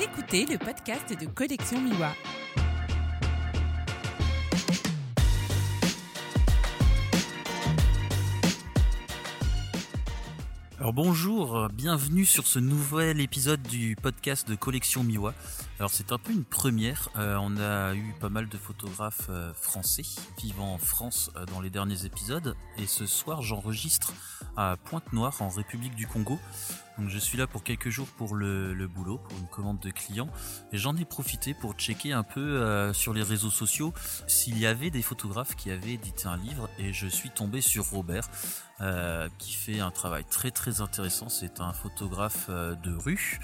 Écoutez le podcast de Collection Miwa. Alors bonjour, bienvenue sur ce nouvel épisode du podcast de Collection Miwa. Alors c'est un peu une première, euh, on a eu pas mal de photographes euh, français vivant en France euh, dans les derniers épisodes et ce soir j'enregistre à Pointe-Noire en République du Congo. Donc je suis là pour quelques jours pour le, le boulot, pour une commande de clients et j'en ai profité pour checker un peu sur les réseaux sociaux s'il y avait des photographes qui avaient édité un livre et je suis tombé sur Robert. Euh, qui fait un travail très très intéressant. C'est un photographe euh, de rue,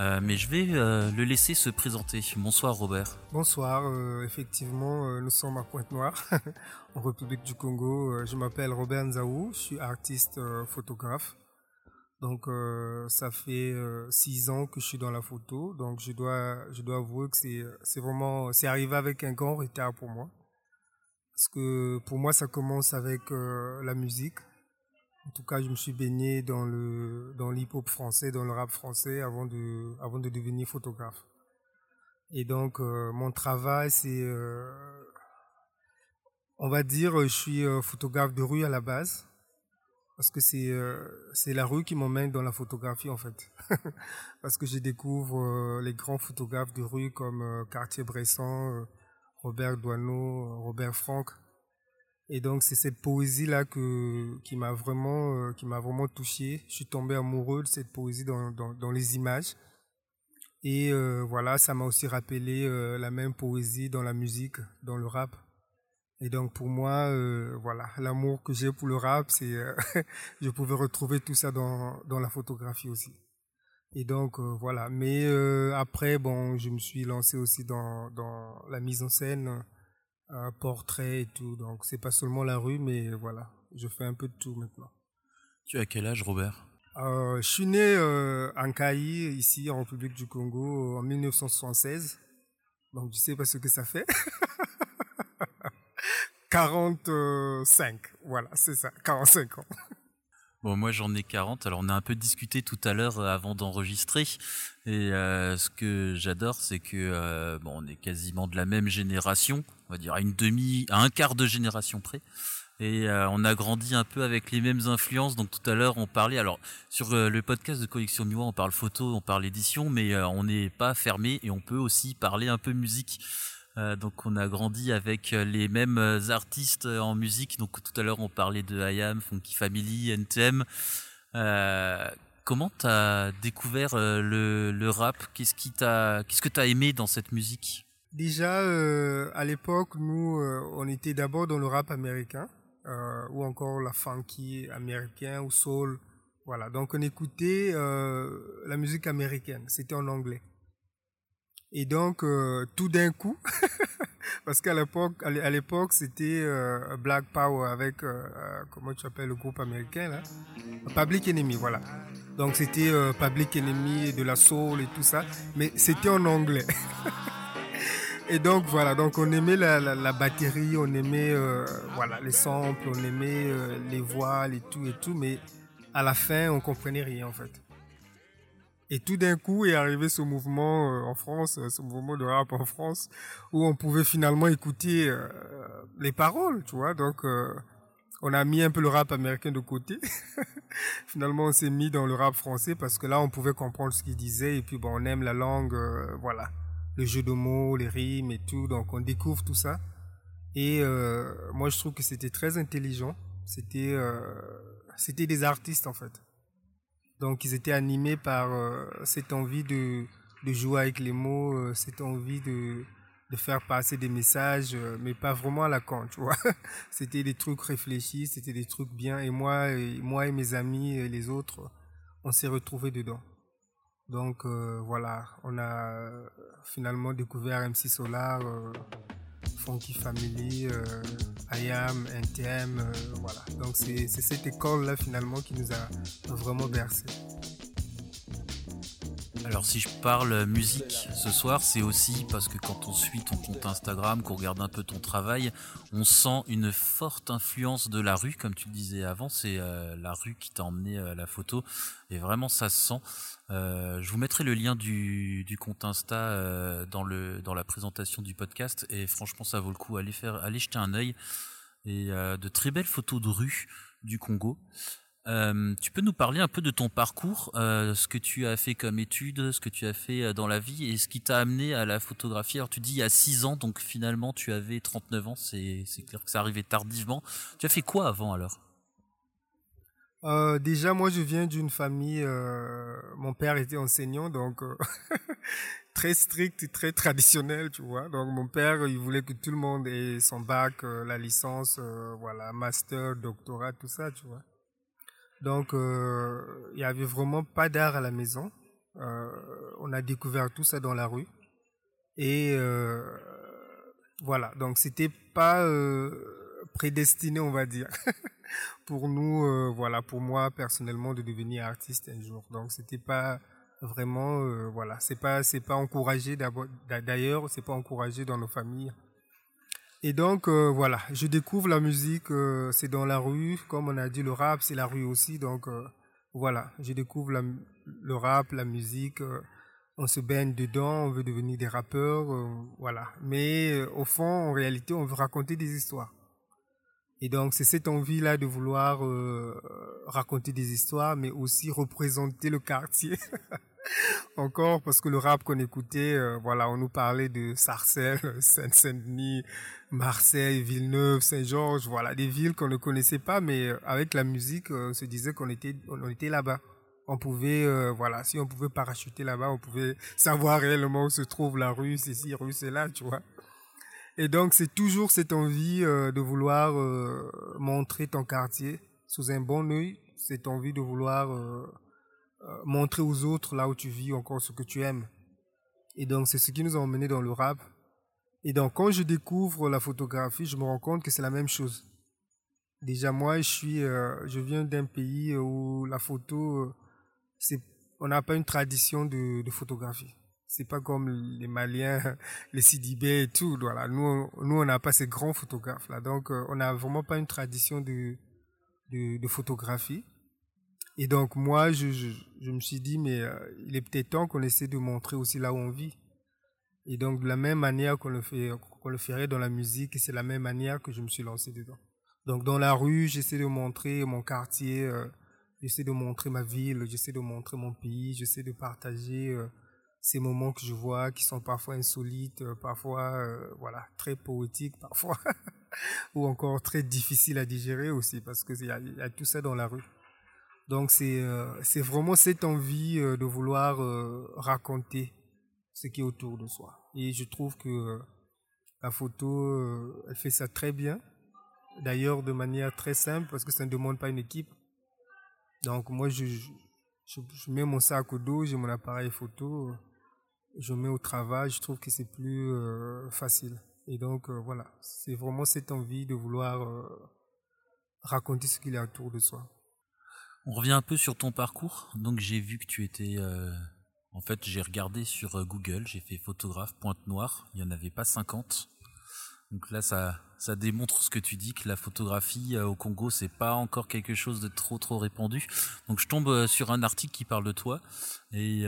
euh, mais je vais le laisser se présenter. Bonsoir Robert. Bonsoir, effectivement, nous sommes à Pointe-Noire, en République du Congo. je m'appelle Robert Nzaou, je suis artiste photographe. Donc ça fait six ans que je suis dans la photo, donc je dois je dois avouer que c'est c'est vraiment c'est arrivé avec un grand retard pour moi. Parce que pour moi ça commence avec la musique. En tout cas, je me suis baigné dans le dans l'hip-hop français, dans le rap français avant de avant de devenir photographe. Et donc euh, mon travail c'est euh, on va dire je suis euh, photographe de rue à la base parce que c'est c'est la rue qui m'emmène dans la photographie en fait. parce que je découvre les grands photographes de rue comme Cartier-Bresson, Robert Doisneau, Robert Franck et donc c'est cette poésie là qui m'a vraiment euh, qui m'a vraiment touché. Je suis tombé amoureux de cette poésie dans dans, dans les images. Et euh, voilà, ça m'a aussi rappelé euh, la même poésie dans la musique, dans le rap. Et donc pour moi, voilà, l'amour que j'ai pour le rap, c'est je pouvais retrouver tout ça dans dans la photographie aussi. Et donc voilà. Mais après, bon, je me suis lancé aussi dans dans la mise en scène un portrait et tout. Donc c'est pas seulement la rue, mais voilà, je fais un peu de tout maintenant. Tu as quel âge, Robert? Euh, Je suis né euh, en Caï, ici en République du Congo, en 1976. Donc je sais pas ce que ça fait. 45, voilà, c'est ça, 45 ans. Bon, moi j'en ai 40. Alors on a un peu discuté tout à l'heure euh, avant d'enregistrer. Et euh, ce que j'adore, c'est que euh, bon, on est quasiment de la même génération, on va dire à une demi, à un quart de génération près. Et on a grandi un peu avec les mêmes influences. Donc tout à l'heure, on parlait. Alors sur le podcast de Collection Miwa, on parle photo, on parle édition, mais on n'est pas fermé et on peut aussi parler un peu musique. Euh, donc on a grandi avec euh, les mêmes euh, artistes en musique. Donc tout à l'heure on parlait de IAM, Funky Family, NTM. Euh, comment t'as découvert le, rap? Qu'est-ce qui t'a, que t'as aimé dans cette musique? Déjà à l'époque, nous on était d'abord dans le rap américain ou encore la funky américain ou soul. Voilà, donc on écoutait la musique américaine. C'était en anglais. Et donc, euh, tout d'un coup, parce qu'à l'époque, à l'époque, c'était euh, Black Power avec, euh, comment tu appelles le groupe américain là? Public Enemy, voilà. Donc c'était Public Enemy, de la soul et tout ça, mais c'était en anglais. et donc voilà, donc on aimait la, la, batterie, on aimait voilà les samples, on aimait les voiles et tout et tout, mais à la fin, on comprenait rien en fait. Et tout d'un coup est arrivé ce mouvement euh, en France, euh, ce mouvement de rap en France, où on pouvait finalement écouter euh, les paroles, tu vois. Donc, on a mis un peu le rap américain de côté. finalement, on s'est mis dans le rap français parce que là, on pouvait comprendre ce qu'il disait. Et puis, bon, on aime la langue, voilà, le jeu de mots, les rimes et tout. Donc, on découvre tout ça. Et moi, je trouve que c'était très intelligent. C'était, c'était des artistes en fait. Donc ils étaient animés par euh, cette envie de, de jouer avec les mots, euh, cette envie de, faire passer des messages, euh, mais pas vraiment à la con, tu vois. c'était des trucs réfléchis, c'était des trucs bien, et moi, et moi et mes amis et les autres, on s'est retrouvés dedans. Donc voilà, on a finalement découvert MC Solar. Funky Family, euh, IAM, NTM, euh, voilà. Donc c'est cette école-là finalement qui nous a vraiment bercé. Alors si je parle musique ce soir, c'est aussi parce que quand on suit ton compte Instagram, qu'on regarde un peu ton travail, on sent une forte influence de la rue, comme tu le disais avant, c'est euh, la rue qui t'a emmené à la photo, et vraiment ça se sent. Euh, je vous mettrai le lien du, compte Insta euh, dans, dans la présentation du podcast, et franchement ça vaut le coup, allez, faire, allez jeter un œil. Et de très belles photos de rue du Congo. Euh, tu peux nous parler un peu de ton parcours, euh, ce que tu as fait comme études, ce que tu as fait euh, dans la vie et ce qui t'a amené à la photographie? Alors tu dis il y a 6 ans, donc finalement tu avais 39 ans, c'est clair que ça arrivait tardivement. Tu as fait quoi avant alors? Déjà moi je viens d'une famille, mon père était enseignant, donc très strict très traditionnel, tu vois. Donc mon père, il voulait que tout le monde ait son bac, la licence, voilà, master, doctorat, tout ça, tu vois. Donc, euh, il n'y avait vraiment pas d'art à la maison. Euh, on a découvert tout ça dans la rue. Et euh, voilà, donc c'était pas prédestiné, on va dire, pour nous, voilà, pour moi personnellement, de devenir artiste un jour. Donc c'était pas vraiment, voilà, c'est pas, c'est pas encouragé d'ailleurs, c'est pas encouragé dans nos familles. Et donc euh, voilà, je découvre la musique, euh, c'est dans la rue, comme on a dit, le rap c'est la rue aussi, donc euh, voilà, je découvre le rap, la musique, on se baigne dedans, on veut devenir des rappeurs, voilà. Mais au fond, en réalité, on veut raconter des histoires. Et donc c'est cette envie-là de vouloir raconter des histoires, mais aussi représenter le quartier. Encore parce que le rap qu'on écoutait, voilà, on nous parlait de Sarcelles, Seine-Saint-Denis, Marseille, Villeneuve, Saint-Georges, voilà, des villes qu'on ne connaissait pas, mais euh, avec la musique, euh, on se disait qu'on était, là-bas. On pouvait, euh, voilà, si on pouvait parachuter là-bas, on pouvait savoir réellement où se trouve la rue, c'est ici, rue, c'est là, tu vois. Et donc, c'est toujours cette envie de vouloir montrer ton quartier sous un bon œil, cette envie de vouloir montrer aux autres là où tu vis encore ce que tu aimes. Et donc, c'est ce qui nous a emmenés dans le rap. Et donc, quand je découvre la photographie, je me rends compte que c'est la même chose. Déjà, moi, je suis, euh, je viens d'un pays où la photo, euh, c'est, on n'a pas une tradition de, de photographie. C'est pas comme les Maliens, les Sidibé et tout. Voilà, nous, nous, on n'a pas ces grands photographes là. Donc, euh, on n'a vraiment pas une tradition de, de, de photographie. Et donc, moi, je, je, je me suis dit, mais il est peut-être temps qu'on essaie de montrer aussi là où on vit. Et donc, de la même manière qu'on le, fait, qu'on le ferait dans la musique, c'est la même manière que je me suis lancé dedans. Donc, dans la rue, j'essaie de montrer mon quartier, euh, j'essaie de montrer ma ville, j'essaie de montrer mon pays, j'essaie de partager euh, ces moments que je vois qui sont parfois insolites, euh, parfois, voilà, très poétiques, parfois, ou encore très difficiles à digérer aussi, parce qu'il y y a tout ça dans la rue. Donc, c'est, c'est vraiment cette envie de vouloir raconter ce qui est autour de soi. Et je trouve que euh, la photo, euh, elle fait ça très bien. D'ailleurs, de manière très simple, parce que ça ne demande pas une équipe. Donc, moi, je, je, mets mon sac au dos, j'ai mon appareil photo, je mets au travail, je trouve que c'est plus euh, facile. Et donc, voilà, c'est vraiment cette envie de vouloir raconter ce qu'il y a autour de soi. On revient un peu sur ton parcours. Donc, j'ai vu que tu étais en fait, j'ai regardé sur euh, Google, j'ai fait photographe pointe noire, il n'y en avait pas 50. Donc là, ça, ça démontre ce que tu dis, que la photographie euh, au Congo, c'est pas encore quelque chose de trop trop répandu. Donc je tombe euh, sur un article qui parle de toi et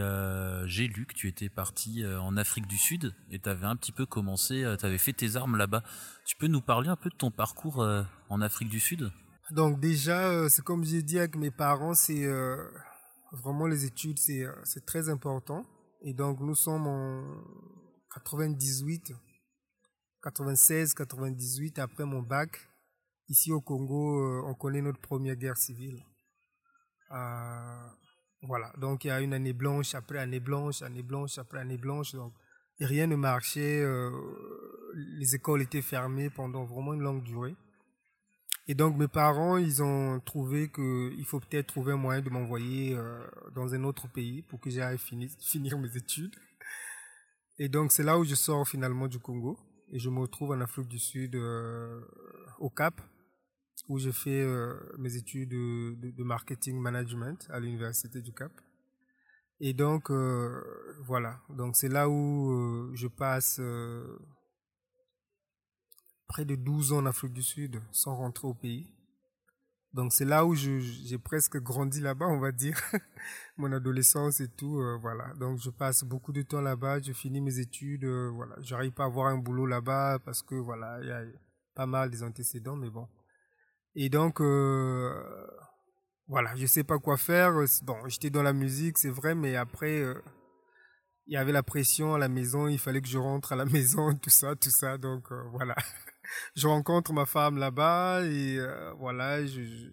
j'ai lu que tu étais parti en Afrique du Sud et tu avais un petit peu commencé, tu avais fait tes armes là-bas. Tu peux nous parler un peu de ton parcours en Afrique du Sud? Donc déjà, c'est comme j'ai dit avec mes parents, c'est Vraiment, les études, euh, c'est très important. Et donc, nous sommes en 98, 96, 98, après mon bac. Ici au Congo, euh, on connaît notre première guerre civile. Euh, voilà, donc il y a une année blanche après année blanche, année blanche après année blanche. Donc, rien ne marchait. les écoles étaient fermées pendant vraiment une longue durée. Et donc mes parents, ils ont trouvé qu'il faut peut-être trouver un moyen de m'envoyer euh, dans un autre pays pour que j'aille finir, mes études. Et donc c'est là où je sors finalement du Congo et je me retrouve en Afrique du Sud euh, au Cap où je fais euh, mes études de, de, marketing management à l'université du Cap. Et donc, voilà. Donc, c'est là où je passe près de 12 ans en Afrique du Sud sans rentrer au pays. Donc c'est là où j'ai presque grandi là-bas, on va dire, mon adolescence et tout, euh, voilà. Donc je passe beaucoup de temps là-bas, je finis mes études, euh, voilà. J'arrive pas à avoir un boulot là-bas parce que voilà, il y a pas mal des antécédents, mais bon. Et donc euh, voilà, je sais pas quoi faire. Bon, j'étais dans la musique, c'est vrai, mais après il y avait la pression à la maison, il fallait que je rentre à la maison, tout ça, tout ça, donc voilà je rencontre ma femme là-bas et euh, voilà, je,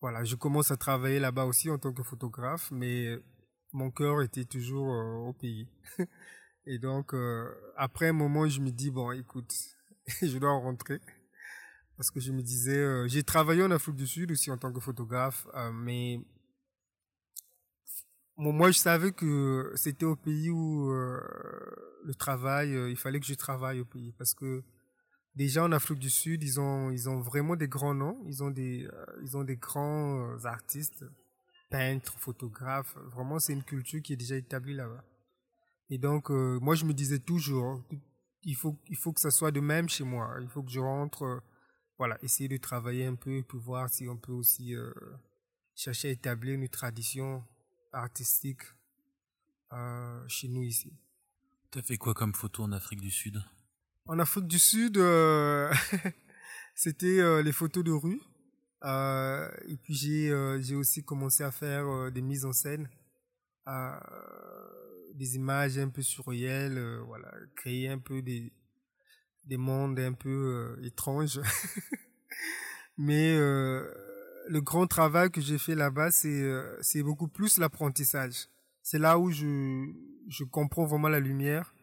voilà, je commence à travailler là-bas aussi en tant que photographe, mais mon cœur était toujours euh, au pays. et donc, euh, après un moment, je me dis, bon, écoute, je dois rentrer. Parce que je me disais, j'ai travaillé en Afrique du Sud aussi en tant que photographe, mais moi, je savais que c'était au pays où le travail, il fallait que je travaille au pays. Parce que déjà en Afrique du Sud, ils ont, ils ont vraiment des grands noms. Ils ont des, euh, ils ont des grands euh, artistes, peintres, photographes. Vraiment, c'est une culture qui est déjà établie là-bas. Et donc, euh, moi, je me disais toujours, il faut, il faut que ça soit de même chez moi. Il faut que je rentre, voilà, essayer de travailler un peu pour voir si on peut aussi chercher à établir une tradition artistique chez nous ici. Tu as fait quoi comme photo en Afrique du Sud? En Afrique du Sud, euh, c'était euh, les photos de rue. Euh, et puis j'ai j'ai aussi commencé à faire des mises en scène, des images un peu surréelles, voilà, créer un peu des des mondes un peu étranges. Mais le grand travail que j'ai fait là-bas, c'est beaucoup plus l'apprentissage. C'est là où je je comprends vraiment la lumière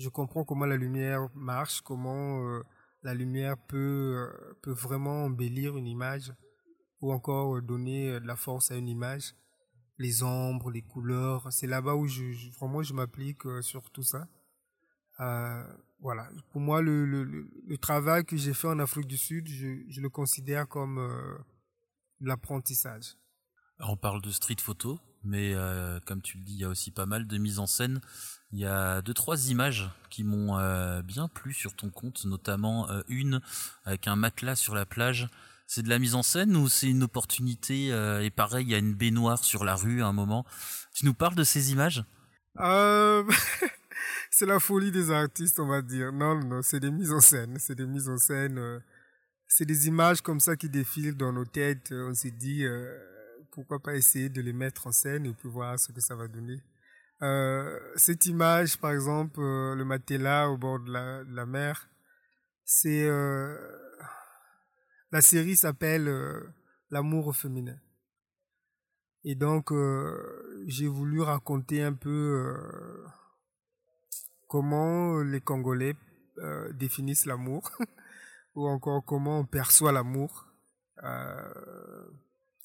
je comprends comment la lumière marche, comment euh, la lumière peut, euh, peut vraiment embellir une image ou encore euh, donner de la force à une image. Les ombres, les couleurs, c'est là-bas où vraiment je m'applique sur tout ça. voilà, pour moi, le, travail que j'ai fait en Afrique du Sud, je le considère comme l'apprentissage. On parle de street photo, mais comme tu le dis, il y a aussi pas mal de mise en scène. Il y a deux trois images qui m'ont euh, bien plu sur ton compte, notamment euh, une avec un matelas sur la plage. C'est de la mise en scène ou c'est une opportunité euh, Et pareil, il y a une baignoire sur la rue à un moment? Tu nous parles de ces images? C'est la folie des artistes, on va dire. Non, non, c'est des mises en scène. C'est des mises en scène. c'est des images comme ça qui défilent dans nos têtes. On s'est dit, pourquoi pas essayer de les mettre en scène et puis voir ce que ça va donner. Euh, cette image, par exemple, euh, le matelas au bord de la, mer, c'est euh, la série s'appelle L'amour féminin. Et donc, j'ai voulu raconter un peu comment les Congolais définissent l'amour, ou encore comment on perçoit l'amour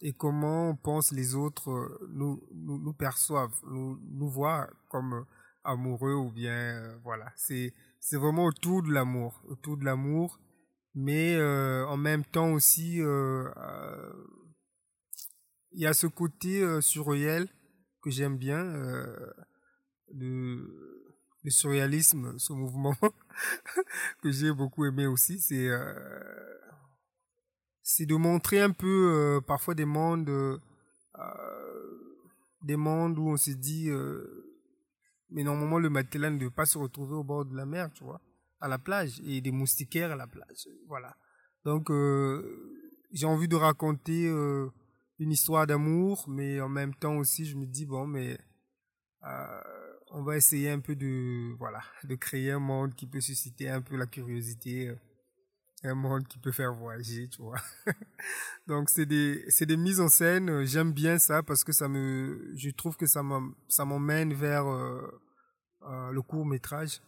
et comment on pense les autres euh, nous, nous, nous perçoivent, nous, nous voient comme amoureux ou bien euh, voilà. C'est c'est vraiment autour de l'amour, autour de l'amour, mais euh, en même temps aussi euh, il y a ce côté surréel que j'aime bien, le, le surréalisme, ce mouvement que j'ai beaucoup aimé aussi, c'est c'est de montrer un peu euh, parfois des mondes, euh, des mondes où on se dit, euh, mais normalement le matelas ne doit pas se retrouver au bord de la mer, tu vois, à la plage, et des moustiquaires à la plage, voilà. Donc j'ai envie de raconter une histoire d'amour, mais en même temps aussi je me dis bon, mais on va essayer un peu de voilà, de créer un monde qui peut susciter un peu la curiosité un monde qui peut faire voyager, tu vois. Donc c'est des c'est des mises en scène, j'aime bien ça parce que ça me je trouve que ça m'emmène vers euh, euh, le court-métrage.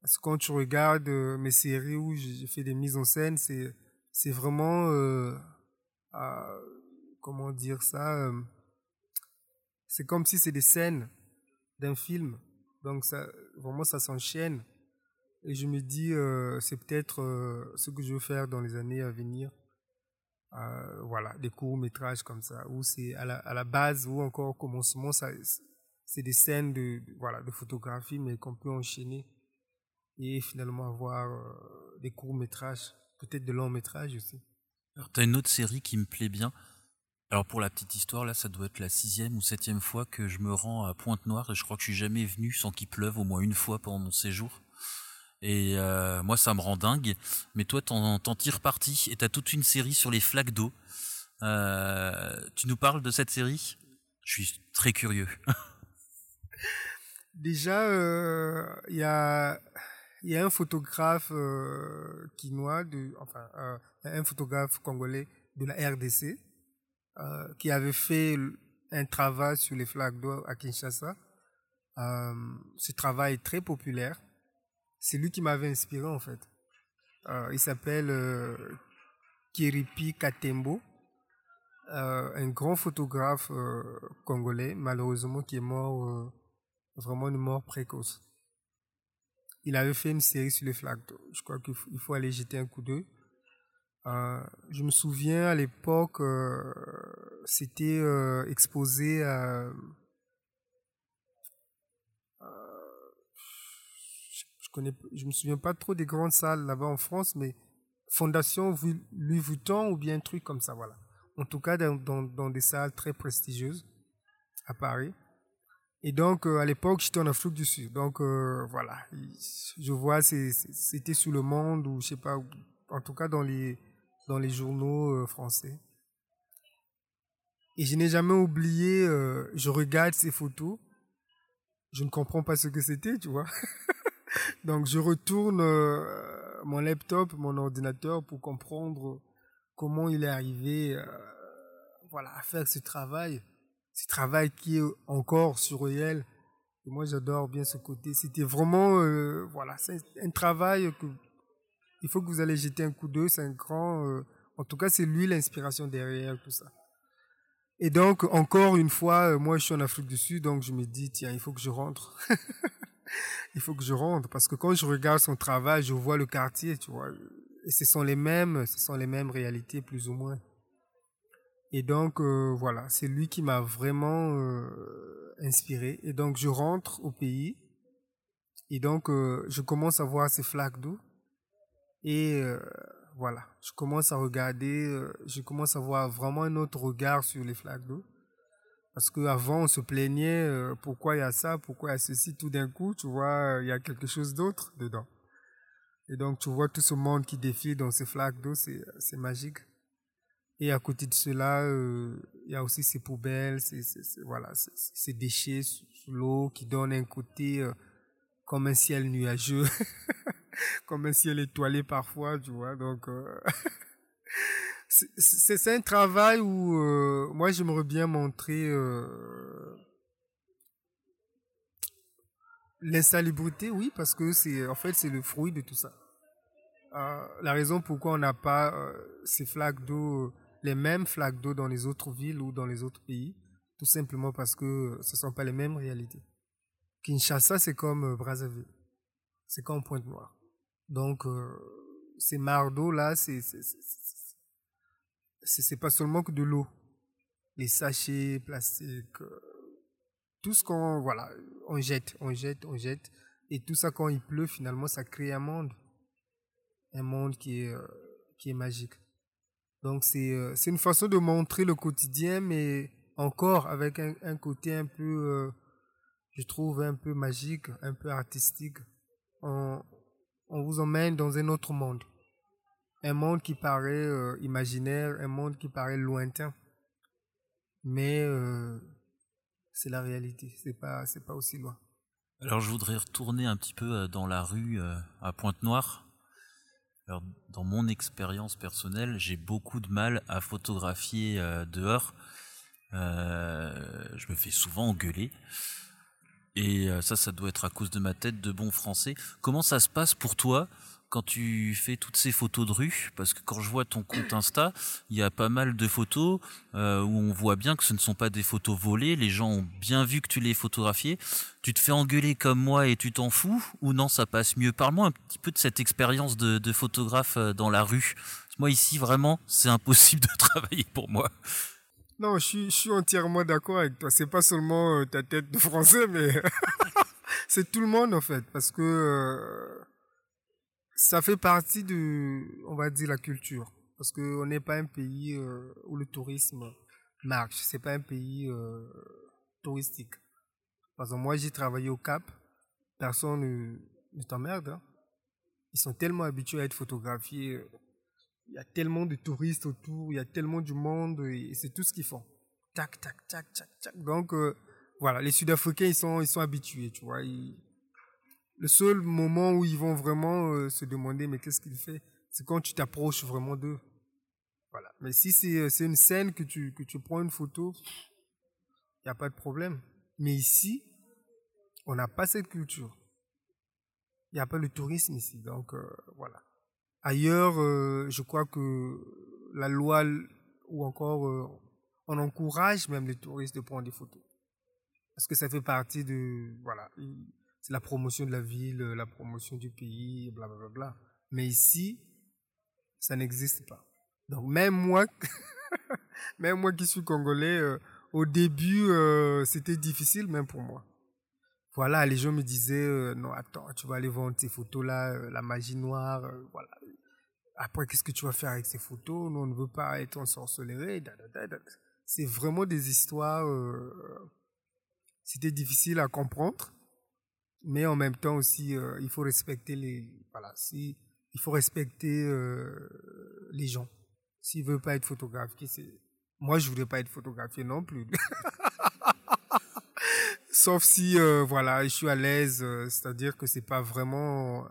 Parce que quand tu regardes euh, mes séries où j'ai fait des mises en scène, c'est c'est vraiment euh, comment dire ça c'est comme si c'est des scènes d'un film. Donc vraiment ça s'enchaîne et je me dis, euh, c'est peut-être euh, ce que je veux faire dans les années à venir. euh, voilà, des courts métrages comme ça, où c'est à la, base ou encore au commencement, ça, c'est des scènes de, voilà de photographie, mais qu'on peut enchaîner et finalement avoir des courts métrages, peut-être de longs métrages aussi. Alors, tu as une autre série qui me plaît bien. Alors, pour la petite histoire, là, ça doit être la sixième ou septième fois que je me rends à Pointe-Noire et je crois que je suis jamais venu sans qu'il pleuve au moins une fois pendant mon séjour. Et euh, moi, ça me rend dingue. Mais toi, t'en, t'en tires parti et t'as toute une série sur les flaques d'eau. Euh, tu nous parles de cette série? Je suis très curieux. Déjà, il y a y a un photographe euh, quinois, de, enfin euh, un photographe congolais de la RDC euh, qui avait fait un travail sur les flaques d'eau à Kinshasa. Euh, ce travail est très populaire. C'est lui qui m'avait inspiré en fait. Euh, il s'appelle euh, Kiripi Katembo, un grand photographe congolais, malheureusement qui est mort vraiment une mort précoce il avait fait une série sur les flaques d'eau. Je crois qu'il faut, aller jeter un coup d'œil. Euh, je me souviens à l'époque, euh, c'était euh, exposé à. Connais, je me souviens pas trop des grandes salles là-bas en France, mais Fondation Louis Vuitton ou bien un truc comme ça, voilà. En tout cas, dans, des salles très prestigieuses à Paris. Et donc, euh, à l'époque, j'étais en Afrique du Sud. Donc, euh, voilà. Je vois, c'était sur le monde ou je sais pas, en tout cas dans les, dans les journaux euh, français. Et je n'ai jamais oublié, je regarde ces photos. Je ne comprends pas ce que c'était, tu vois. donc, je retourne mon laptop, mon ordinateur pour comprendre comment il est arrivé, voilà, à faire ce travail ce travail qui est encore surréel. Et moi, j'adore bien ce côté. C'était vraiment, euh, voilà, un travail que il faut que vous allez jeter un coup d'œil. C'est un grand, euh, en tout cas, c'est lui l'inspiration derrière tout ça. Et donc, encore une fois, euh, moi, je suis en Afrique du Sud, donc je me dis, tiens, il faut que je rentre. il faut que je rentre parce que quand je regarde son travail, je vois le quartier, tu vois. Et ce sont les mêmes, ce sont les mêmes réalités, plus ou moins. Et donc, euh, voilà, c'est lui qui m'a vraiment euh, inspiré. Et donc, je rentre au pays. Et donc, euh, je commence à voir ces flaques d'eau. Et voilà, je commence à regarder, je commence à voir vraiment un autre regard sur les flaques d'eau. Parce qu'avant, on se plaignait, pourquoi il y a ça, pourquoi il y a ceci, tout d'un coup, tu vois, il y a quelque chose d'autre dedans. Et donc, tu vois tout ce monde qui défile dans ces flaques d'eau, c'est magique. Et à côté de cela, euh, il y a aussi ces poubelles, ces, voilà, ces, déchets sous l'eau qui donnent un côté euh, comme un ciel nuageux, comme un ciel étoilé parfois, tu vois. Donc, euh, c'est un travail où moi j'aimerais bien montrer l'insalubrité, oui, parce que c'est en fait c'est le fruit de tout ça. la raison pourquoi on n'a pas ces flaques d'eau les mêmes flaques d'eau dans les autres villes ou dans les autres pays, tout simplement parce que ce ne sont pas les mêmes réalités. Kinshasa, c'est comme euh, Brazzaville, c'est comme Pointe-Noire. Donc, euh, ces mares d'eau-là, c'est c'est pas seulement que de l'eau. Les sachets plastiques, euh, tout ce qu'on, voilà, on jette, on jette, on jette. Et tout ça, quand il pleut, finalement, ça crée un monde. Un monde qui est, qui est magique. Donc euh, c'est une façon de montrer le quotidien, mais encore avec un, côté un peu, euh, je trouve, un peu magique, un peu artistique. On, on vous emmène dans un autre monde. Un monde qui paraît euh, imaginaire, un monde qui paraît lointain. Mais c'est la réalité, c'est pas, pas aussi loin. Alors je voudrais retourner un petit peu dans la rue à Pointe-Noire dans mon expérience personnelle, j'ai beaucoup de mal à photographier euh, dehors. Euh, je me fais souvent engueuler. Et euh, ça, ça doit être à cause de ma tête de bon français. Comment ça se passe pour toi quand tu fais toutes ces photos de rue, parce que quand je vois ton compte Insta, il y a pas mal de photos euh, où on voit bien que ce ne sont pas des photos volées, les gens ont bien vu que tu les photographiées. Tu te fais engueuler comme moi et tu t'en fous ou non, ça passe mieux? Parle-moi un petit peu de cette expérience de, photographe euh, dans la rue. Moi ici, vraiment, c'est impossible de travailler pour moi. Non, je suis, entièrement d'accord avec toi. C'est pas seulement euh, ta tête de français, mais c'est tout le monde en fait, parce que ça fait partie de, on va dire, la culture. Parce qu'on n'est pas un pays euh, où le tourisme marche. C'est pas un pays touristique. Par exemple, moi, j'ai travaillé au Cap. Personne ne, ne t'emmerde. Hein. Ils sont tellement habitués à être photographiés il y a tellement de touristes autour, il y a tellement du monde, et c'est tout ce qu'ils font. Tac, tac, tac, tac, tac. Donc, euh, voilà, les Sud-Africains, ils sont, ils sont habitués, tu vois. Le seul moment où ils vont vraiment euh, se demander, mais qu'est-ce qu'il fait, c'est quand tu t'approches vraiment d'eux. Voilà. Mais si c'est, euh, une scène que tu, que tu prends une photo, il n'y a pas de problème. Mais ici, on n'a pas cette culture. Il n'y a pas le tourisme ici. Donc, voilà. Ailleurs, euh, je crois que la loi ou encore euh, on encourage même les touristes de prendre des photos parce que ça fait partie de voilà, la promotion de la ville, la promotion du pays, bla bla bla. Mais ici, ça n'existe pas. Donc même moi, même moi qui suis congolais, euh, au début, c'était difficile même pour moi. Voilà, les gens me disaient non attends, tu vas aller vendre tes photos là, la magie noire, voilà après, qu'est-ce que tu vas faire avec ces photos? Nous, on ne veut pas être ensorcelé. C'est vraiment des histoires. Euh, C'était difficile à comprendre, mais en même temps aussi, euh, il faut respecter les. Voilà, si, il faut respecter euh, les gens. S'ils veulent pas être photographiés, c'est. Moi, je voudrais pas être photographié non plus. Sauf si, euh, voilà, je suis à l'aise, c'est-à-dire que c'est pas vraiment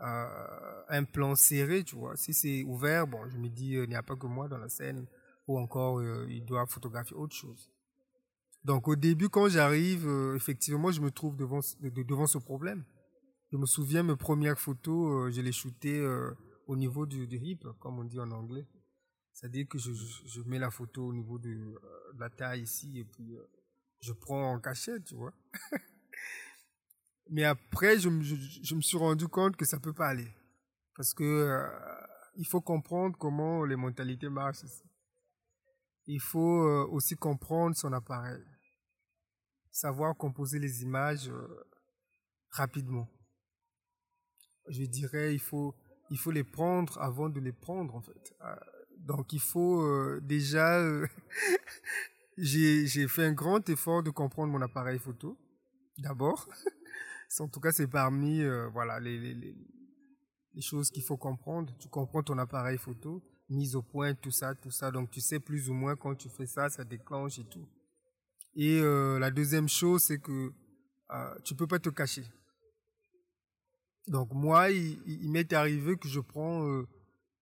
euh, un plan serré, tu vois. Si c'est ouvert, bon, je me dis, euh, il n'y a pas que moi dans la scène, ou encore, euh, il doit photographier autre chose. Donc au début, quand j'arrive, effectivement, je me trouve devant, devant ce problème. Je me souviens, mes premières photos, je les shootais au niveau du, du hip, comme on dit en anglais. C'est-à-dire que je, je, mets la photo au niveau de, de la taille ici, et puis je prends en cachette, tu vois. Mais après, je, je, me suis rendu compte que ça peut pas aller. Parce que euh, il faut comprendre comment les mentalités marchent. Il faut euh, aussi comprendre son appareil. Savoir composer les images euh, rapidement. Je dirais, il faut, il faut les prendre avant de les prendre, en fait. donc, il faut déjà... j'ai fait un grand effort de comprendre mon appareil photo, d'abord. En tout cas, c'est parmi euh, voilà les, les, choses qu'il faut comprendre. Tu comprends ton appareil photo, mise au point, tout ça, tout ça. Donc, tu sais plus ou moins quand tu fais ça, ça déclenche et tout. Et euh, la deuxième chose, c'est que euh, tu peux pas te cacher. Donc moi, il, m'est arrivé que je prends euh,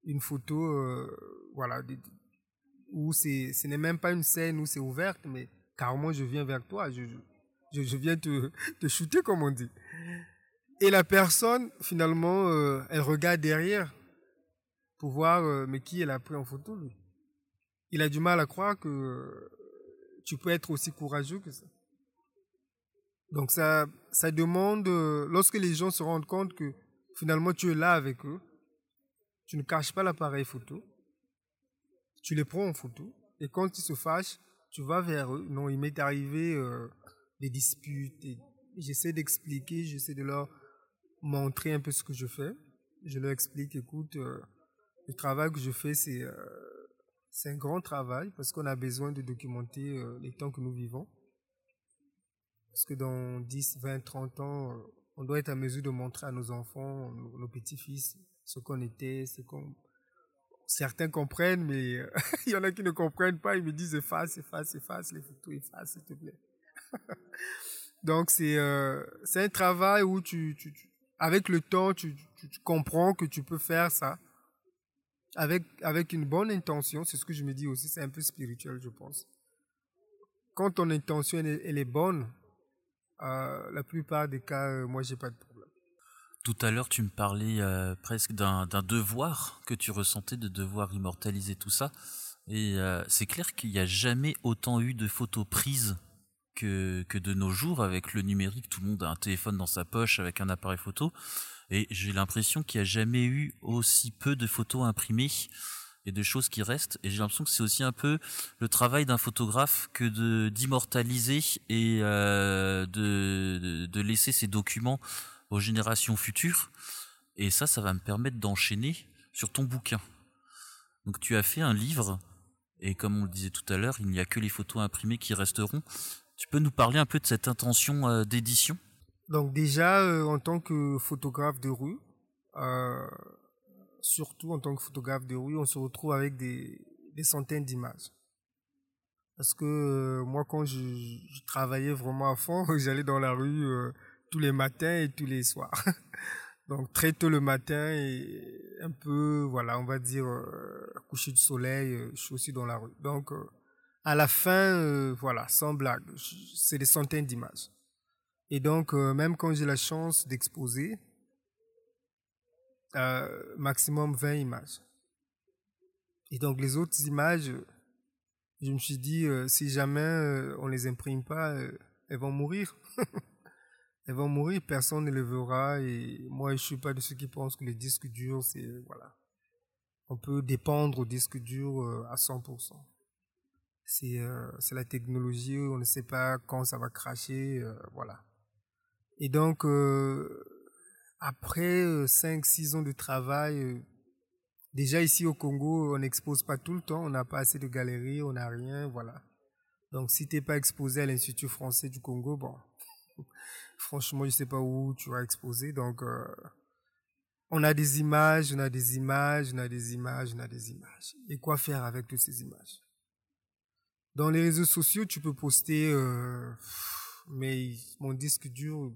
une photo, euh, voilà, où c'est, ce n'est même pas une scène où c'est ouverte, mais carrément je viens vers toi, je, je, viens te, te shooter, comme on dit. Et la personne, finalement, elle regarde derrière pour voir, euh, mais qui elle a pris en photo, lui. Il a du mal à croire que euh, tu peux être aussi courageux que ça. Donc ça, ça demande, lorsque les gens se rendent compte que finalement tu es là avec eux, tu ne caches pas l'appareil photo, tu les prends en photo, et quand ils se fâchent, tu vas vers eux. Non, il m'est arrivé des disputes. Et j'essaie d'expliquer, j'essaie de leur montrer un peu ce que je fais. Je leur explique, écoute, euh, le travail que je fais, c'est euh, un grand travail parce qu'on a besoin de documenter euh, les temps que nous vivons. Parce que dans 10, 20, 30 ans, on doit être à mesure de montrer à nos enfants, nos, petits-fils, ce qu'on était, ce qu'on... Certains comprennent, mais il y en a qui ne comprennent pas. Ils me disent efface, efface, efface les photos, efface, s'il te plaît. Donc c'est euh, un travail où tu, tu, avec le temps tu, tu, tu, comprends que tu peux faire ça avec avec une bonne intention. C'est ce que je me dis aussi. C'est un peu spirituel, je pense. Quand ton intention elle, est bonne, euh, la plupart des cas, euh, moi j'ai pas de problème. Tout à l'heure, tu me parlais euh, presque d'un devoir que tu ressentais de devoir immortaliser tout ça. Et euh, c'est clair qu'il n'y a jamais autant eu de photos prises que, de nos jours avec le numérique. Tout le monde a un téléphone dans sa poche avec un appareil photo. Et j'ai l'impression qu'il n'y a jamais eu aussi peu de photos imprimées et de choses qui restent. Et j'ai l'impression que c'est aussi un peu le travail d'un photographe que d'immortaliser et euh, de, de, laisser ces documents aux générations futures. Et ça, ça va me permettre d'enchaîner sur ton bouquin. Donc tu as fait un livre, et comme on le disait tout à l'heure, il n'y a que les photos imprimées qui resteront. Tu peux nous parler un peu de cette intention euh, d'édition? Donc déjà, euh, en tant que photographe de rue, euh, surtout en tant que photographe de rue, on se retrouve avec des, centaines d'images. Parce que moi, quand je, travaillais vraiment à fond, j'allais dans la rue tous les matins et tous les soirs. Donc très tôt le matin et un peu, voilà, on va dire, coucher du soleil, je suis aussi dans la rue. Donc à la fin, euh, voilà, sans blague, c'est des centaines d'images. Et donc, euh, même quand j'ai la chance d'exposer, euh, maximum 20 images. Et donc, les autres images, je me suis dit, si jamais on les imprime pas, elles vont mourir. elles vont mourir, personne ne les verra. Et moi, je suis pas de ceux qui pensent que les disques durs, c'est, voilà. On peut dépendre au disque dur à 100% c'est euh, la technologie, on ne sait pas quand ça va cracher, euh, voilà. Et donc, euh, après 5-6 ans de travail, déjà ici au Congo, on n'expose pas tout le temps, on n'a pas assez de galeries, on n'a rien, voilà. Donc, si tu pas exposé à l'Institut français du Congo, bon, franchement, je ne sais pas où tu vas exposer. Donc, on a des images, on a des images, on a des images, on a des images. Et quoi faire avec toutes ces images? Dans les réseaux sociaux, tu peux poster, euh, mais mon disque dur.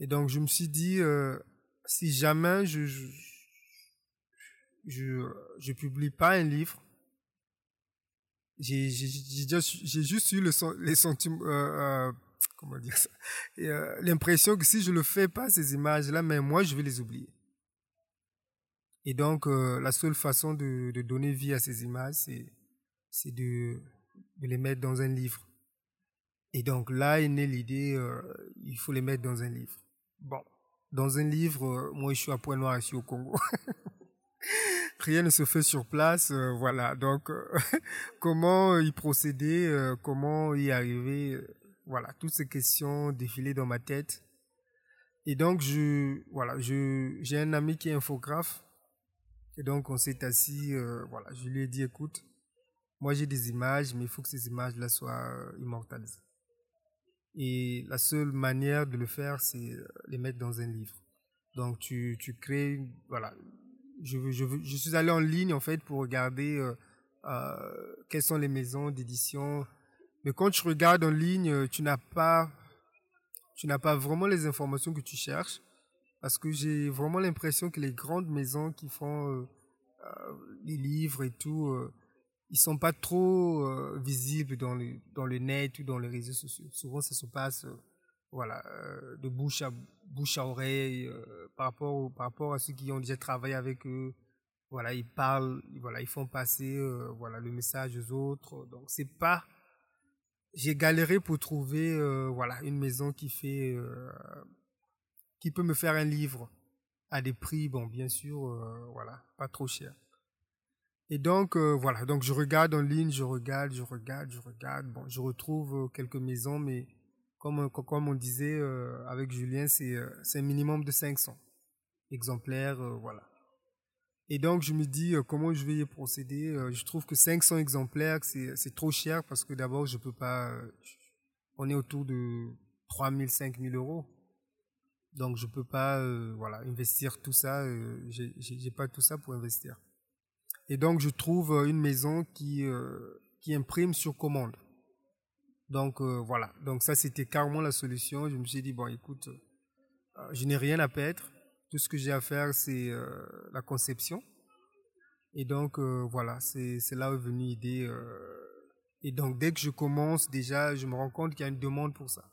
Et donc, je me suis dit, euh, si jamais je je, je, publie pas un livre, j'ai juste eu le, les sentiments, euh, comment dire ça, l'impression que si je ne fais pas ces images-là, mais moi, je vais les oublier. Et donc, la seule façon de, de donner vie à ces images, c'est c'est de, les mettre dans un livre. Et donc là est née l'idée, euh, il faut les mettre dans un livre. Bon, dans un livre, euh, moi je suis à Point-Noir ici au Congo. Rien ne se fait sur place, euh, voilà. Donc comment y procéder, comment y arriver, voilà, toutes ces questions défilaient dans ma tête. Et donc je, voilà, je, j'ai un ami qui est infographe. Et donc on s'est assis, voilà, je lui ai dit, écoute, moi, j'ai des images, mais il faut que ces images-là soient euh, immortalisées. Et la seule manière de le faire, c'est euh, les mettre dans un livre. Donc, tu, tu crées, voilà. Je, je, je suis allé en ligne, en fait, pour regarder euh, euh, quelles sont les maisons d'édition. Mais quand tu regardes en ligne, tu n'as pas, tu n'as pas vraiment les informations que tu cherches. Parce que j'ai vraiment l'impression que les grandes maisons qui font euh, les livres et tout, ils sont pas trop euh, visibles dans le dans le net ou dans les réseaux sociaux. Souvent, ça se passe euh, voilà euh, de bouche à bouche à oreille par rapport par rapport à ceux qui ont déjà travaillé avec eux. Voilà, ils parlent, voilà, ils font passer voilà le message aux autres. Donc c'est pas j'ai galéré pour trouver voilà une maison qui fait qui peut me faire un livre à des prix bon bien sûr voilà pas trop cher et donc, euh, voilà, donc je regarde en ligne, je regarde, je regarde, je regarde. Bon, je retrouve euh, quelques maisons, mais comme, euh, comme on disait avec Julien, c'est un minimum de 500 exemplaires, voilà. Et donc, je me dis comment je vais y procéder. je trouve que 500 exemplaires, c'est trop cher parce que d'abord, je peux pas. on est autour de 3000, 5000 euros. Donc, je peux pas, voilà, investir tout ça. J'ai pas tout ça pour investir. Et donc, je trouve euh, une maison qui, euh, qui imprime sur commande. Donc, euh, voilà. Donc, ça, c'était carrément la solution. Je me suis dit, bon, écoute, je n'ai rien à perdre. Tout ce que j'ai à faire, c'est la conception. Et donc, voilà, c'est là est venue l'idée. et donc, dès que je commence, déjà, je me rends compte qu'il y a une demande pour ça.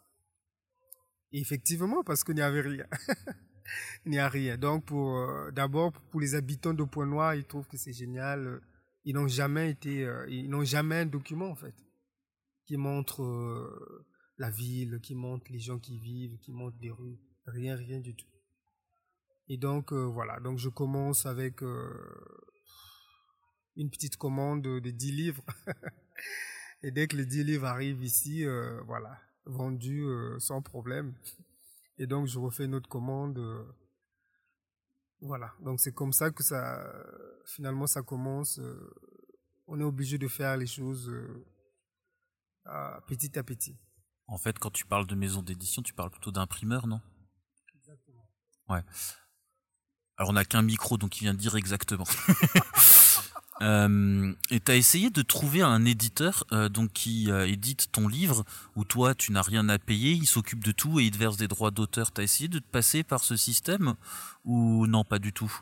Et effectivement, parce qu'il n'y avait rien. il n'y a rien. Donc, euh, d'abord, pour les habitants de Point-Noir, ils trouvent que c'est génial. Ils n'ont jamais été, euh, ils n'ont jamais un document, en fait. qui montre la ville, qui montre les gens qui vivent, qui montre les rues. Rien, rien du tout. Et donc voilà, donc je commence avec une petite commande de 10 livres. Et dès que les 10 livres arrivent ici, euh, voilà, vendus euh, sans problème. Et donc, je refais une autre commande. Euh, voilà. Donc, c'est comme ça que ça, finalement, ça commence. on est obligé de faire les choses petit à petit. En fait, quand tu parles de maison d'édition, tu parles plutôt d'imprimeur, non? Exactement. Ouais. Alors, on n'a qu'un micro, donc il vient de dire exactement. Euh, et tu as essayé de trouver un éditeur euh, donc qui euh, édite ton livre où toi tu n'as rien à payer, il s'occupe de tout et il te verse des droits d'auteur. Tu as essayé de te passer par ce système ou non pas du tout?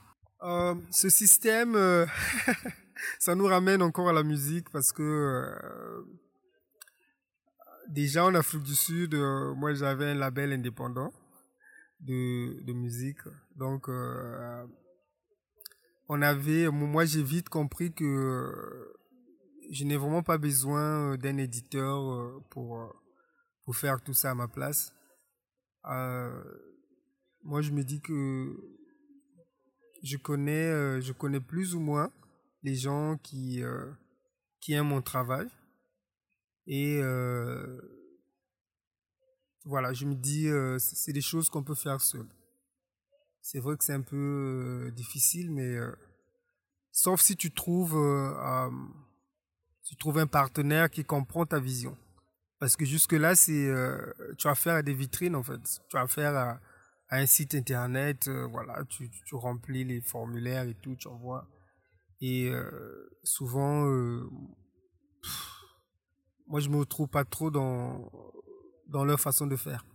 Ce système, ça nous ramène encore à la musique parce que déjà en Afrique du Sud, moi j'avais un label indépendant de, de musique. Donc on avait, moi j'ai vite compris que euh, je n'ai vraiment pas besoin euh, d'un éditeur euh, pour, pour faire tout ça à ma place. moi je me dis que je connais, je connais plus ou moins les gens qui, qui aiment mon travail. Et voilà, je me dis, c'est des choses qu'on peut faire seul. C'est vrai que c'est un peu difficile, mais Sauf si tu trouves, euh, tu trouves un partenaire qui comprend ta vision. Parce que jusque-là, c'est, euh, tu as affaire à des vitrines, en fait. Tu as affaire à, un site internet, euh, voilà, tu, tu, remplis les formulaires et tout, tu envoies. Et souvent, moi, je me retrouve pas trop dans, dans leur façon de faire.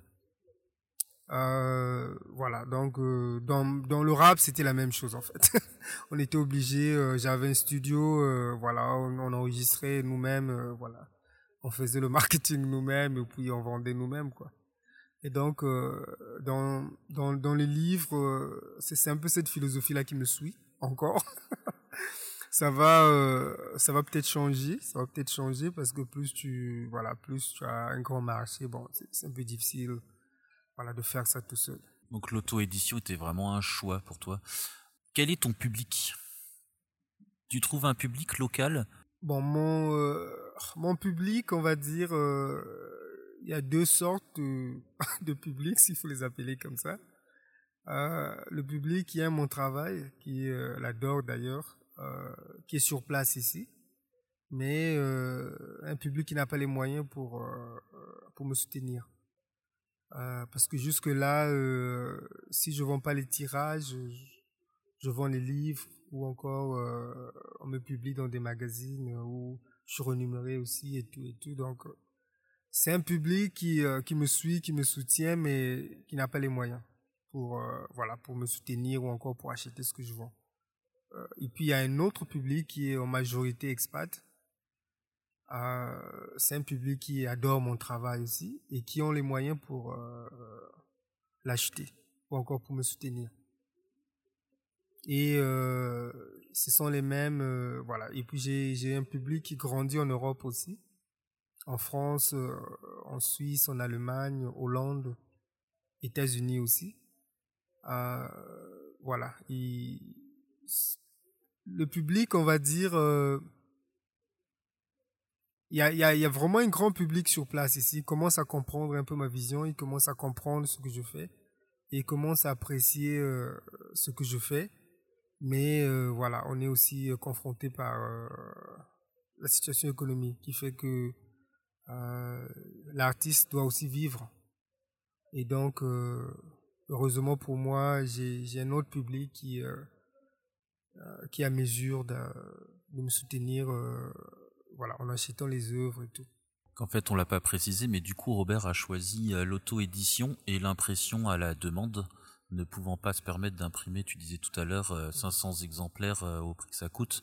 Euh, voilà, donc euh, dans, dans le rap, c'était la même chose en fait. on était obligé, euh, j'avais un studio, euh, voilà, on, enregistrait nous-mêmes, voilà. On faisait le marketing nous-mêmes et puis on vendait nous-mêmes quoi. Et donc dans, dans, dans les livres, c'est un peu cette philosophie là qui me suit encore. ça va ça va peut-être changer, ça va peut-être changer parce que plus tu voilà, plus tu as un grand marché, bon, c'est un peu difficile voilà, de faire ça tout seul. Donc l'auto-édition était vraiment un choix pour toi. Quel est ton public? Tu trouves un public local? Bon, mon, euh, mon public, on va dire, euh, il y a deux sortes de, de publics, s'il faut les appeler comme ça. Euh, le public qui aime mon travail, qui l'adore d'ailleurs, qui est sur place ici, mais un public qui n'a pas les moyens pour, pour me soutenir. Euh, parce que jusque là, euh, si je vends pas les tirages, je, vends les livres ou encore euh, on me publie dans des magazines où je suis renuméré aussi et tout et tout. Donc c'est un public qui qui me suit, qui me soutient, mais qui n'a pas les moyens pour voilà pour me soutenir ou encore pour acheter ce que je vends. et puis il y a un autre public qui est en majorité expat euh, c'est un public qui adore mon travail aussi et qui ont les moyens pour euh, l'acheter ou encore pour me soutenir. Et euh, ce sont les mêmes, euh, voilà. Et puis j'ai un public qui grandit en Europe aussi, en France, euh, en Suisse, en Allemagne, Hollande, États-Unis aussi. voilà. Et le public, on va dire, il y a, y, a, y a, vraiment un grand public sur place ici. Il commence à comprendre un peu ma vision, il commence à comprendre ce que je fais et commence à apprécier euh, ce que je fais. Mais euh, voilà, on est aussi euh, confronté par la situation économique qui fait que l'artiste doit aussi vivre. Et donc, heureusement pour moi, j'ai un autre public qui, qui est à mesure de, de me soutenir voilà, en achetant les œuvres et tout. En fait, on l'a pas précisé, mais du coup, Robert a choisi euh, l'auto-édition et l'impression à la demande, ne pouvant pas se permettre d'imprimer, tu disais tout à l'heure, 500 euh, exemplaires euh, au prix que ça coûte.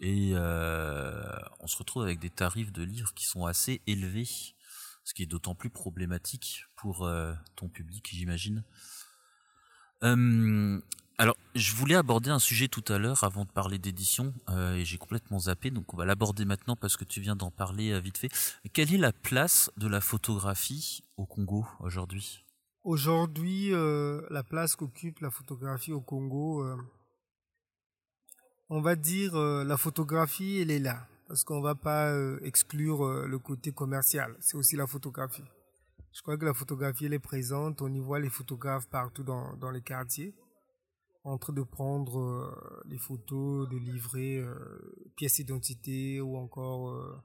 Et on se retrouve avec des tarifs de livres qui sont assez élevés, ce qui est d'autant plus problématique pour ton public, j'imagine. Alors, je voulais aborder un sujet tout à l'heure avant de parler d'édition euh, et j'ai complètement zappé, donc on va l'aborder maintenant parce que tu viens d'en parler euh, vite fait. Quelle est la place de la photographie au Congo aujourd'hui? Aujourd'hui, euh, la place qu'occupe la photographie au Congo, on va dire la photographie, elle est là parce qu'on va pas exclure le côté commercial. C'est aussi la photographie. Je crois que la photographie, elle est présente. On y voit les photographes partout dans, dans les quartiers, en train de prendre euh, les photos, de livrer euh, pièces d'identité ou encore euh,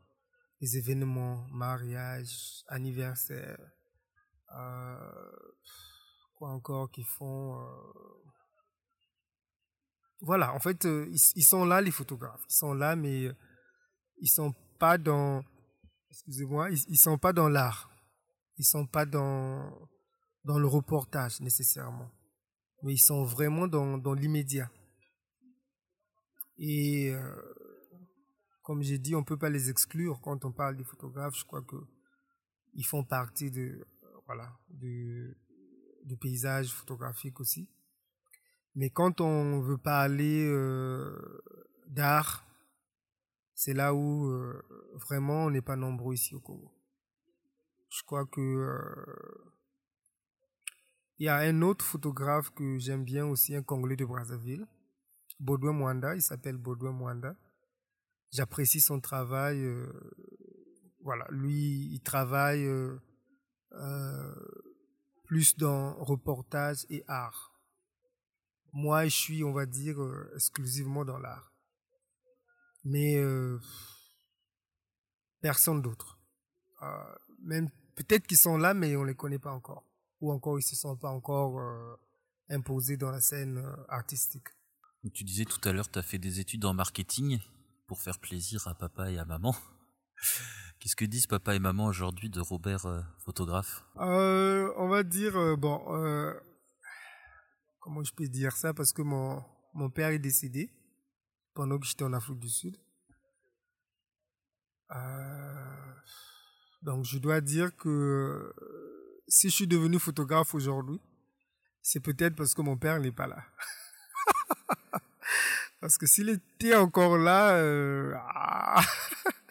les événements, mariage, anniversaire. quoi encore qu'ils font Voilà, en fait, ils, sont là, les photographes. Ils sont là, mais ils sont pas dans... Excusez-moi, ils sont pas dans l'art ils sont pas dans, dans le reportage nécessairement, mais ils sont vraiment dans, dans l'immédiat. Et euh, comme j'ai dit, on peut pas les exclure quand on parle des photographes. Je crois que ils font partie de voilà du, du paysage photographique aussi. Mais quand on veut parler euh, d'art, c'est là où euh, vraiment on n'est pas nombreux ici au Congo. Je crois que euh, il y a un autre photographe que j'aime bien aussi, un Congolais de Brazzaville, Baudouin Mwanda, il s'appelle Baudouin Mwanda. J'apprécie son travail. Euh, voilà, lui, il travaille euh, euh, plus dans reportage et art. Moi, je suis, on va dire, exclusivement dans l'art. Mais personne d'autre. Même peut-être qu'ils sont là, mais on les connaît pas encore, ou encore ils se sont pas encore euh, imposés dans la scène euh, artistique. Tu disais tout à l'heure, tu as fait des études en marketing pour faire plaisir à papa et à maman. Qu'est-ce que disent papa et maman aujourd'hui de Robert euh, photographe? Euh, On va dire bon, comment je peux dire ça? Parce que mon mon père est décédé pendant que j'étais en Afrique du Sud. Donc je dois dire que si je suis devenu photographe aujourd'hui, c'est peut-être parce que mon père n'est pas là. parce que s'il était encore là, euh, ah,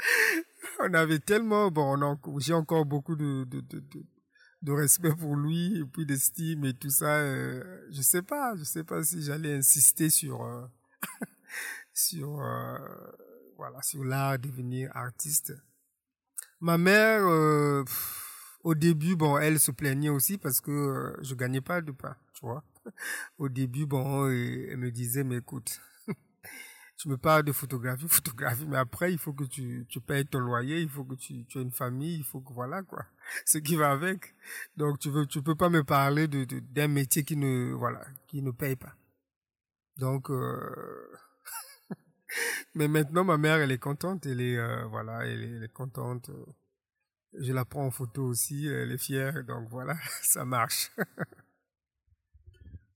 on avait tellement, bon, j'ai encore beaucoup de, de, de, de, respect pour lui et puis d'estime et tout ça. Euh, je sais pas, je sais pas si j'allais insister sur euh, sur euh, voilà sur l'art devenir artiste. Ma mère, au début, bon, elle se plaignait aussi parce que euh, je gagnais pas de pain, tu. Au début, bon, elle me disait, mais écoute, tu me parles de photographie, photographie, mais après, il faut que tu, tu payes ton loyer, il faut que tu, tu aies une famille, il faut que voilà, quoi. Ce qui va avec. Donc, tu veux, peux pas me parler de, d'un métier qui ne, voilà, qui ne paye pas. Donc, euh, mais maintenant, ma mère, elle est contente. Elle est, euh, contente. Je la prends en photo aussi. Elle est fière. Donc voilà, ça marche.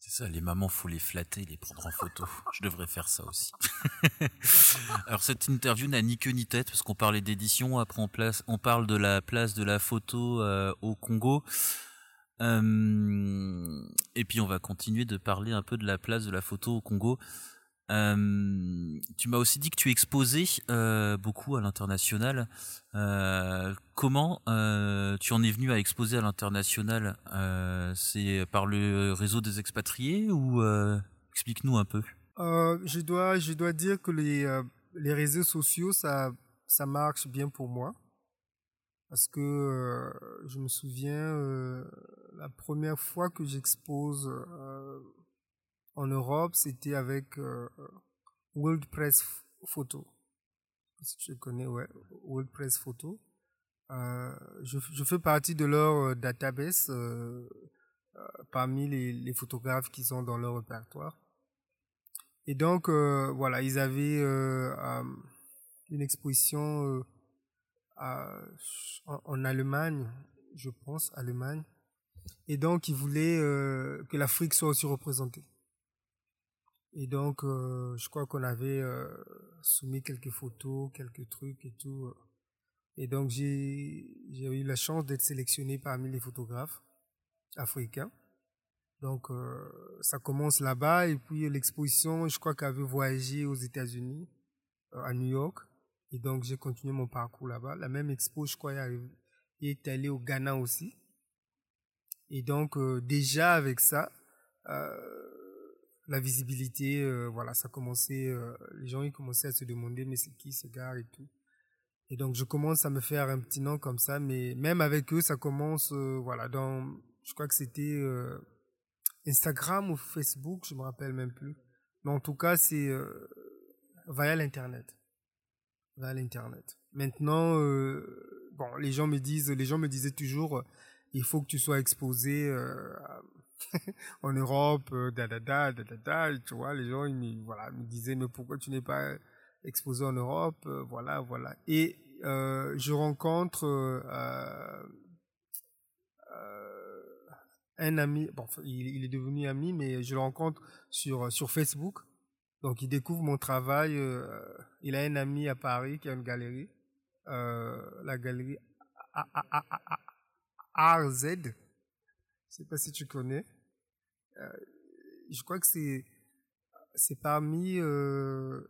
C'est ça, les mamans, faut les flatter, les prendre en photo. Je devrais faire ça aussi. Alors cette interview n'a ni queue ni tête parce qu'on parlait d'édition. Après on, place, on parle de la place de la photo euh, au Congo. Euh, et puis on va continuer de parler un peu de la place de la photo au Congo. Euh, tu m'as aussi dit que tu exposais euh, beaucoup à l'international. Euh, comment tu en es venu à exposer à l'international C'est par le réseau des expatriés ou explique-nous un peu. je dois, je dois dire que les les réseaux sociaux ça ça marche bien pour moi parce que je me souviens la première fois que j'expose en Europe, c'était avec euh, World Press Photo. Si tu connais, ouais, World Press Photo. Euh, je, fais partie de leur euh, database parmi les, photographes qui sont dans leur répertoire. Et donc, voilà, ils avaient une exposition en, Allemagne, je pense, Allemagne. Et donc, ils voulaient que l'Afrique soit aussi représentée. Et donc, euh, je crois qu'on avait euh, soumis quelques photos, quelques trucs et tout. Et donc, j'ai eu la chance d'être sélectionné parmi les photographes africains. Donc, euh, ça commence là-bas. Et puis, l'exposition, je crois qu'elle avait voyagé aux États-Unis, euh, à New York. Et donc, j'ai continué mon parcours là-bas. La même expo, je crois, est allé au Ghana aussi. Et donc, euh, déjà avec ça, la visibilité, voilà, ça commençait, les gens, ils commençaient à se demander, mais c'est qui ce gars et tout. Et donc, je commence à me faire un petit nom comme ça, mais même avec eux, ça commence, voilà, dans, je crois que c'était Instagram ou Facebook, je me rappelle même plus. Mais en tout cas, c'est euh, via l'internet, via l'internet. Maintenant, euh, bon, les gens me disent, les gens me disaient toujours, euh, il faut que tu sois exposé en Europe, da da da da da Tu vois, les gens ils me, voilà, me disaient, mais pourquoi tu n'es pas exposé en Europe Voilà, voilà. Et je rencontre un ami, bon, il, est devenu ami, mais je le rencontre sur, Facebook. Donc, il découvre mon travail. Euh, il a un ami à Paris qui a une galerie, euh, la galerie. Je sais pas si tu connais. Euh, je crois que c'est c'est parmi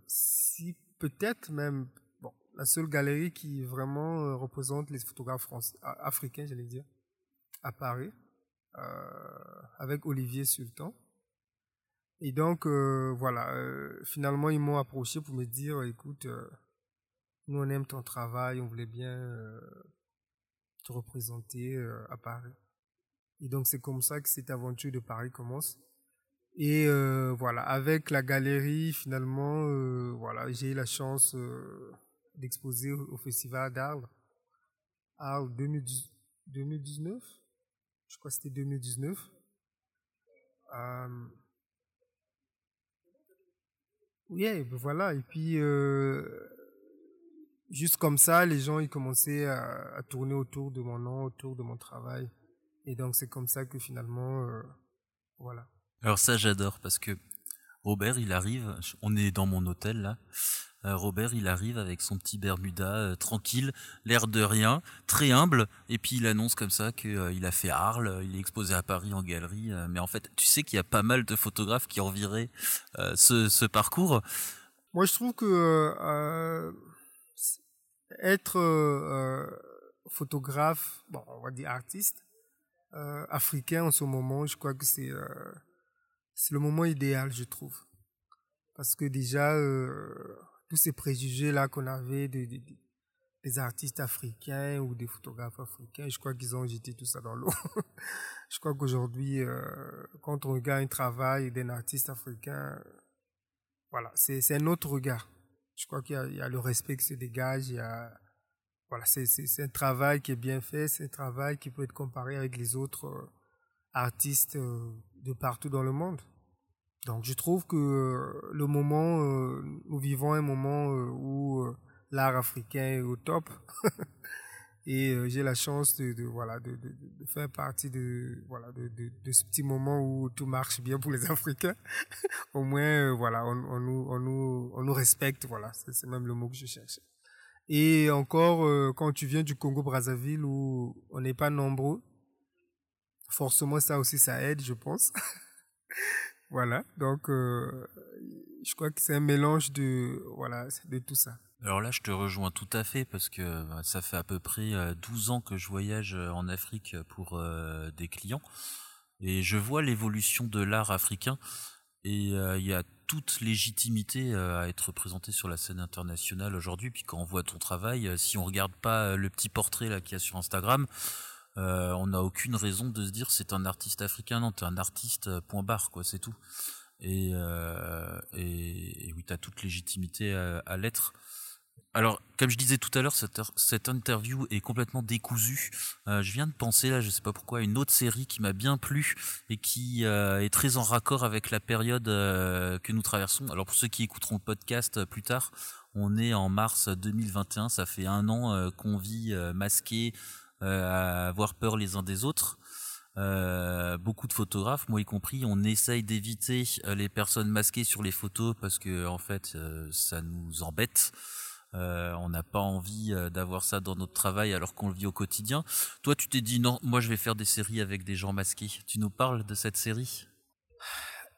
si peut-être même bon la seule galerie qui vraiment représente les photographes français africains, j'allais dire, à Paris. Euh, avec Olivier Sultan. Et donc, euh, voilà, euh, finalement, ils m'ont approché pour me dire, écoute, nous, on aime ton travail, on voulait bien te représenter à Paris. Et donc, c'est comme ça que cette aventure de Paris commence. Et voilà, avec la galerie, finalement, voilà, j'ai eu la chance d'exposer au, Festival d'Arles, Arles 2019 je crois que c'était 2019. Euh, oui, ben voilà. Et puis, euh, juste comme ça, les gens ils commençaient à, tourner autour de mon nom, autour de mon travail. Et donc, c'est comme ça que finalement, euh, voilà. Alors ça, j'adore parce que Robert, il arrive, on est dans mon hôtel là, euh, Robert, il arrive avec son petit Bermuda euh, tranquille, l'air de rien, très humble, et puis il annonce comme ça qu'il a fait Arles, il est exposé à Paris en galerie. mais en fait, tu sais qu'il y a pas mal de photographes qui enviraient ce, ce, parcours. Moi, je trouve que être photographe, bon, on va dire artiste, africain en ce moment, je crois que c'est c'est le moment idéal, je trouve. Parce que déjà, tous ces préjugés-là qu'on avait des artistes africains ou des photographes africains, je crois qu'ils ont jeté tout ça dans l'eau. je crois qu'aujourd'hui, euh, quand on regarde un travail d'un artiste africain, voilà, c'est un autre regard. Je crois qu'il y, a le respect qui se dégage, il y a, voilà, c'est un travail qui est bien fait, c'est un travail qui peut être comparé avec les autres euh, artistes euh, de partout dans le monde. Donc je trouve que euh, le moment, nous vivons un moment où l'art africain est au top. et j'ai la chance de, voilà de, de, faire partie de voilà de, de, ce petit moment où tout marche bien pour les Africains. Au moins voilà on, on, nous on nous on nous respecte voilà c'est même le mot que je cherchais. Et encore quand tu viens du Congo Brazzaville où on n'est pas nombreux, forcément ça aussi ça aide je pense. Voilà, donc euh, je crois que c'est un mélange de voilà de tout ça. Alors là, je te rejoins tout à fait parce que bah, ça fait à peu près 12 euh, ans que je voyage euh, en Afrique pour des clients et je vois l'évolution de l'art africain et il y a toute légitimité à être présenté sur la scène internationale aujourd'hui. Puis quand on voit ton travail, si on regarde pas le petit portrait là qu'il y a sur Instagram, euh, on n'a aucune raison de se dire c'est un artiste africain, non, t'es un artiste, euh, point barre, quoi, c'est tout. Et, euh, et, et, oui, t'as toute légitimité à, l'être. Alors, comme je disais tout à l'heure, cette, cette, interview est complètement décousue. je viens de penser là, je sais pas pourquoi, à une autre série qui m'a bien plu et qui est très en raccord avec la période que nous traversons. Alors pour ceux qui écouteront le podcast plus tard, on est en mars 2021, ça fait un an qu'on vit masqué, euh, à avoir peur les uns des autres. Euh, beaucoup de photographes, moi y compris, on essaye d'éviter euh, les personnes masquées sur les photos parce que en fait ça nous embête. Euh, on n'a pas envie euh, d'avoir ça dans notre travail alors qu'on le vit au quotidien. Toi, tu t'es dit non, moi je vais faire des séries avec des gens masqués. Tu nous parles de cette série?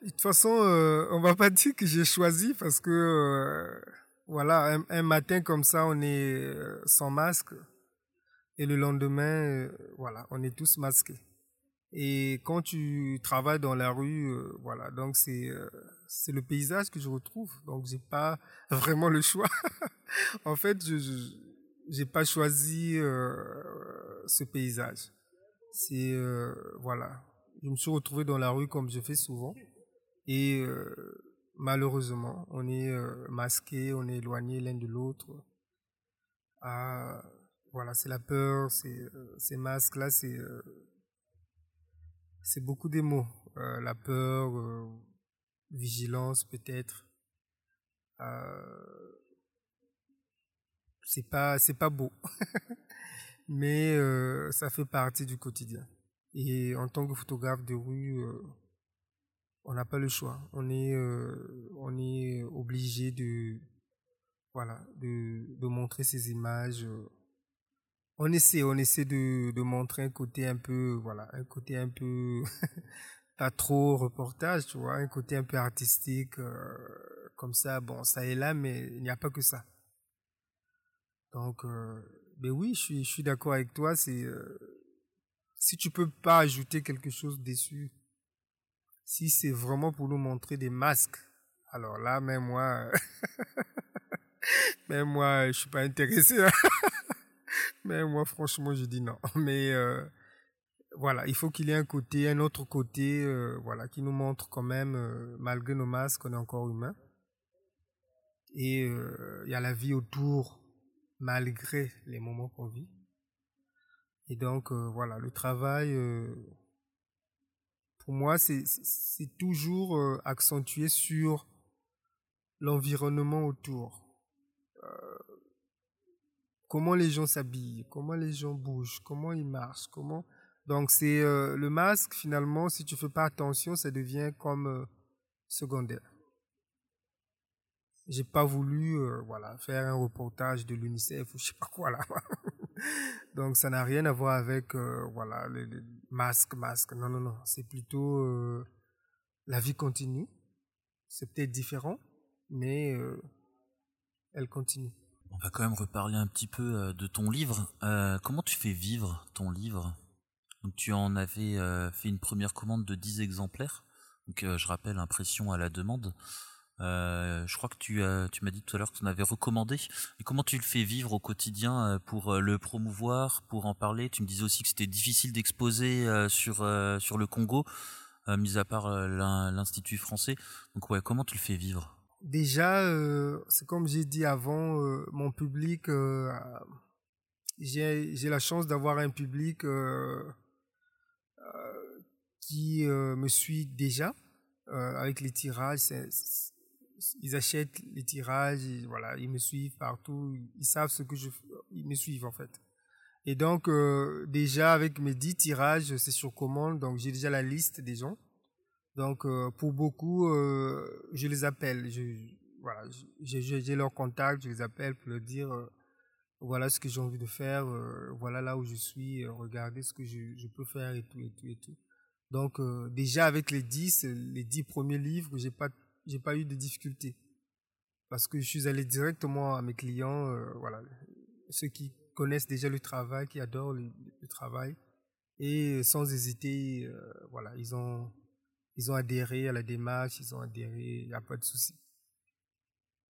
De toute façon, euh, on va pas dire que j'ai choisi parce que euh, voilà, un, un, matin comme ça, on est euh, sans masque et le lendemain, voilà, on est tous masqués. Et quand tu travailles dans la rue, voilà, donc c'est c'est le paysage que je retrouve. Donc j'ai pas vraiment le choix. en fait, je, j'ai pas choisi euh, ce paysage. C'est euh, voilà, je me suis retrouvé dans la rue comme je fais souvent et euh, malheureusement, on est euh, masqué, on est éloigné l'un de l'autre. Ah, voilà, c'est la peur, c'est euh, ces masques là, c'est euh, c'est beaucoup des mots. la peur vigilance peut-être. Euh, c'est pas c'est pas beau, mais euh, ça fait partie du quotidien. Et en tant que photographe de rue, euh, on n'a pas le choix. On est euh, on est obligé de voilà de de montrer ces images. On essaie on essaie de de montrer un côté un peu voilà un côté un peu pas trop reportage, tu vois, un côté un peu artistique, euh, comme ça, bon, ça est là, mais il n'y a pas que ça. Donc, euh, ben oui, je suis, je suis d'accord avec toi, c'est, euh, si tu peux pas ajouter quelque chose dessus, si c'est vraiment pour nous montrer des masques, alors là, même moi, même moi, je suis pas intéressé. Mais moi, franchement, je dis non. Mais, euh, voilà, il faut qu'il y ait un côté, un autre côté, euh, voilà, qui nous montre quand même, euh, malgré nos masques, on est encore humain. Et euh, il y a la vie autour, malgré les moments qu'on vit. Et donc, voilà, le travail, pour moi, c'est toujours accentué sur l'environnement autour. Comment les gens s'habillent, comment les gens bougent, comment ils marchent, comment donc c'est euh, le masque finalement, si tu fais pas attention, ça devient comme euh, secondaire. J'ai pas voulu euh, faire un reportage de l'UNICEF ou je sais pas quoi là. Donc ça n'a rien à voir avec voilà le, le, masque masque. Non non non, c'est plutôt la vie continue. C'est peut-être différent, mais elle continue. On va quand même reparler un petit peu de ton livre. comment tu fais vivre ton livre? Tu en avais euh, fait une première commande de 10 exemplaires. Donc euh, je rappelle, impression à la demande. Euh, je crois que tu, m'as dit tout à l'heure que tu en avais recommandé. Comment tu le fais vivre au quotidien pour le promouvoir, pour en parler? Tu me disais aussi que c'était difficile d'exposer sur, sur le Congo, mis à part l'Institut français. Donc ouais, comment tu le fais vivre? Déjà, c'est comme j'ai dit avant, mon public, j'ai la chance d'avoir un public qui euh, me suit déjà euh, avec les tirages. C ils achètent les tirages, ils, voilà, ils me suivent partout, ils savent ce que je, ils me suivent en fait. Et donc euh, déjà avec mes 10 tirages, c'est sur commande, donc j'ai déjà la liste des gens. Donc euh, pour beaucoup, euh, je les appelle, je, voilà, j'ai leur contact, je les appelle pour leur dire voilà ce que j'ai envie de faire, voilà là où je suis, regardez ce que je, je peux faire et tout et tout et tout. Donc euh, déjà avec les 10, les 10 premiers livres, j'ai pas j'ai pas eu de difficultés parce que je suis allé directement à mes clients, euh, voilà, ceux qui connaissent déjà le travail, qui adorent le, le travail. Et sans hésiter, euh, voilà, ils ont ils ont adhéré à la démarche, ils ont adhéré, il n'y a pas de souci.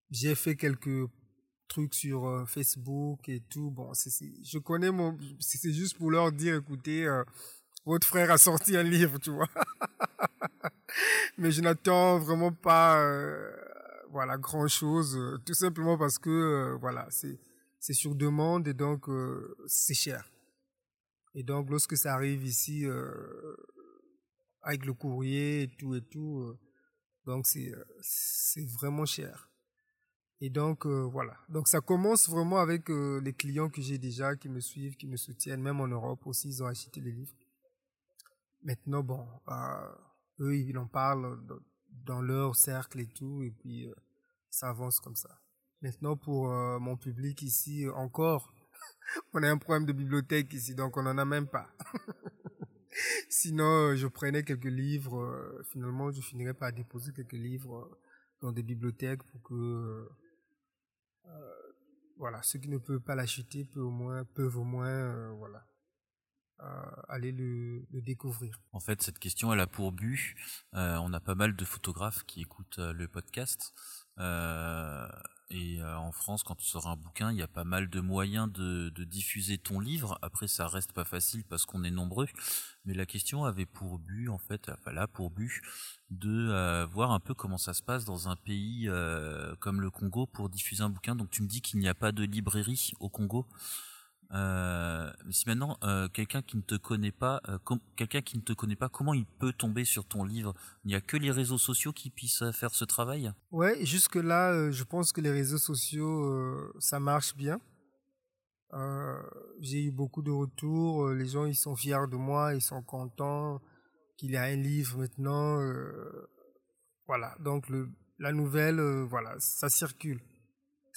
J'ai fait quelques trucs sur euh, Facebook et tout. Bon, c'est je connais mon, c'est juste pour leur dire, écoutez. Euh, votre frère a sorti un livre, tu vois. Mais je n'attends vraiment pas, euh, voilà, grand chose, euh, tout simplement parce que, euh, voilà, c'est, sur demande et donc c'est cher. Et donc lorsque ça arrive ici, euh, avec le courrier et tout et tout, euh, donc c'est, c'est vraiment cher. Et donc voilà. Donc ça commence vraiment avec les clients que j'ai déjà, qui me suivent, qui me soutiennent, même en Europe aussi, ils ont acheté les livres. Maintenant, bon, euh, eux, ils en parlent dans leur cercle et tout, et puis euh, ça avance comme ça. Maintenant, pour mon public ici, encore, on a un problème de bibliothèque ici, donc on n'en a même pas. Sinon, je prenais quelques livres. finalement, je finirais par déposer quelques livres dans des bibliothèques pour que voilà, ceux qui ne peuvent pas l'acheter peuvent au moins, peuvent au moins voilà, aller le, découvrir. En fait, cette question, elle a pour but, euh, on a pas mal de photographes qui écoutent euh, le podcast. Euh, et en France, quand tu sors un bouquin, il y a pas mal de moyens de, diffuser ton livre. Après, ça reste pas facile parce qu'on est nombreux. Mais la question avait pour but, en fait, là, pour but, de voir un peu comment ça se passe dans un pays comme le Congo pour diffuser un bouquin. Donc tu me dis qu'il n'y a pas de librairie au Congo? Euh, si maintenant euh, quelqu'un qui ne te connaît pas, euh, quelqu'un qui ne te connaît pas, comment il peut tomber sur ton livre? Il n'y a que les réseaux sociaux qui puissent faire ce travail? Ouais, jusque là, je pense que les réseaux sociaux, ça marche bien. J'ai eu beaucoup de retours. Les gens, ils sont fiers de moi, ils sont contents qu'il y a un livre maintenant. voilà, donc le, la nouvelle, voilà, ça circule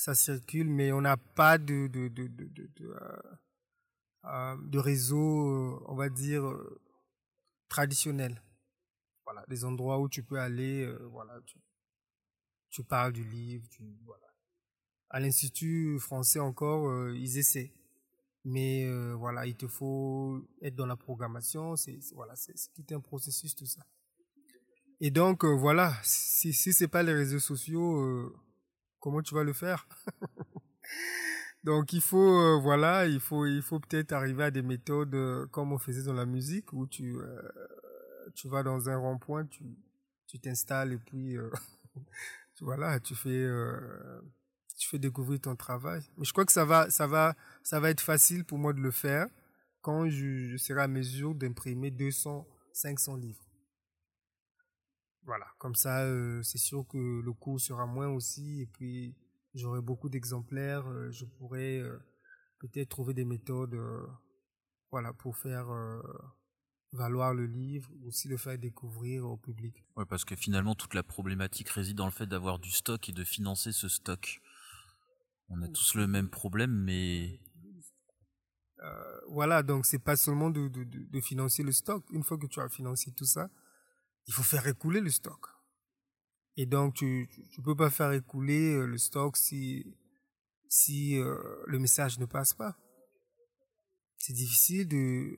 ça circule, mais on n'a pas de, de, de, de, de, euh, euh, réseau, euh, on va dire, traditionnel. Voilà, des endroits où tu peux aller, voilà, tu, parles du livre, tu, voilà. À l'Institut français encore, ils essaient. Mais voilà, il te faut être dans la programmation, c'est voilà, c'est tout un processus tout ça. Et donc voilà, si si c'est pas les réseaux sociaux, comment tu vas le faire? Donc il faut euh, voilà, il faut peut-être arriver à des méthodes euh, comme on faisait dans la musique où tu euh, tu vas dans un rond-point, tu tu t'installes et puis voilà, tu fais tu fais découvrir ton travail. Mais je crois que ça va ça va ça va être facile pour moi de le faire quand je, je serai à mesure d'imprimer 200 500 livres. Voilà, comme ça, euh, c'est sûr que le coût sera moins aussi, et puis j'aurai beaucoup d'exemplaires. Euh, je pourrai euh, peut-être trouver des méthodes, voilà, pour faire valoir le livre, aussi le faire découvrir au public. Ouais, parce que finalement, toute la problématique réside dans le fait d'avoir du stock et de financer ce stock. On a tous le même problème, mais voilà, donc c'est pas seulement de, de, de, financer le stock. Une fois que tu as financé tout ça, il faut faire écouler le stock. Et donc, tu ne peux pas faire écouler euh, le stock si, si euh, le message ne passe pas. C'est difficile de,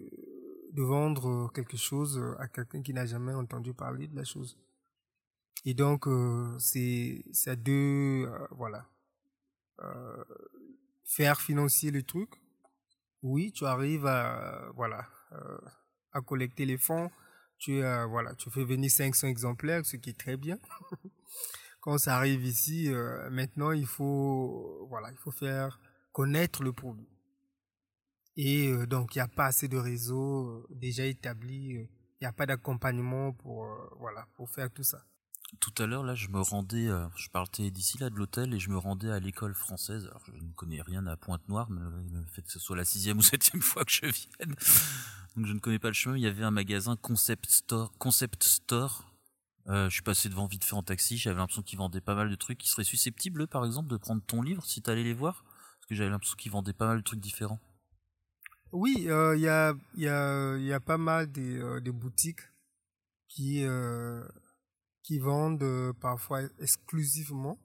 de vendre quelque chose à quelqu'un qui n'a jamais entendu parler de la chose. Et donc, euh, c'est à deux, voilà. faire financer le truc. Oui, tu arrives à, voilà, à collecter les fonds, tu, euh, voilà, tu fais venir 500 exemplaires, ce qui est très bien. Quand ça arrive ici, euh, maintenant, il faut, voilà, il faut faire connaître le produit. Et euh, donc, il n'y a pas assez de réseaux déjà établis. Il n'y a pas d'accompagnement pour, voilà, pour faire tout ça. Tout à l'heure, là, je me rendais, je partais d'ici là de l'hôtel et je me rendais à l'école française. Alors, je ne connais rien à Pointe-Noire, mais le fait que ce soit la sixième ou septième fois que je vienne, donc je ne connais pas le chemin. Il y avait un magasin Concept Store. Concept Store. Euh, je suis passé devant vite fait en taxi. J'avais l'impression qu'ils vendaient pas mal de trucs. Qui seraient susceptibles, par exemple, de prendre ton livre si tu allais les voir? Parce que j'avais l'impression qu'ils vendaient pas mal de trucs différents. Oui, euh, il y, a, y, a, y a pas mal de, euh, boutiques qui, qui vendent parfois exclusivement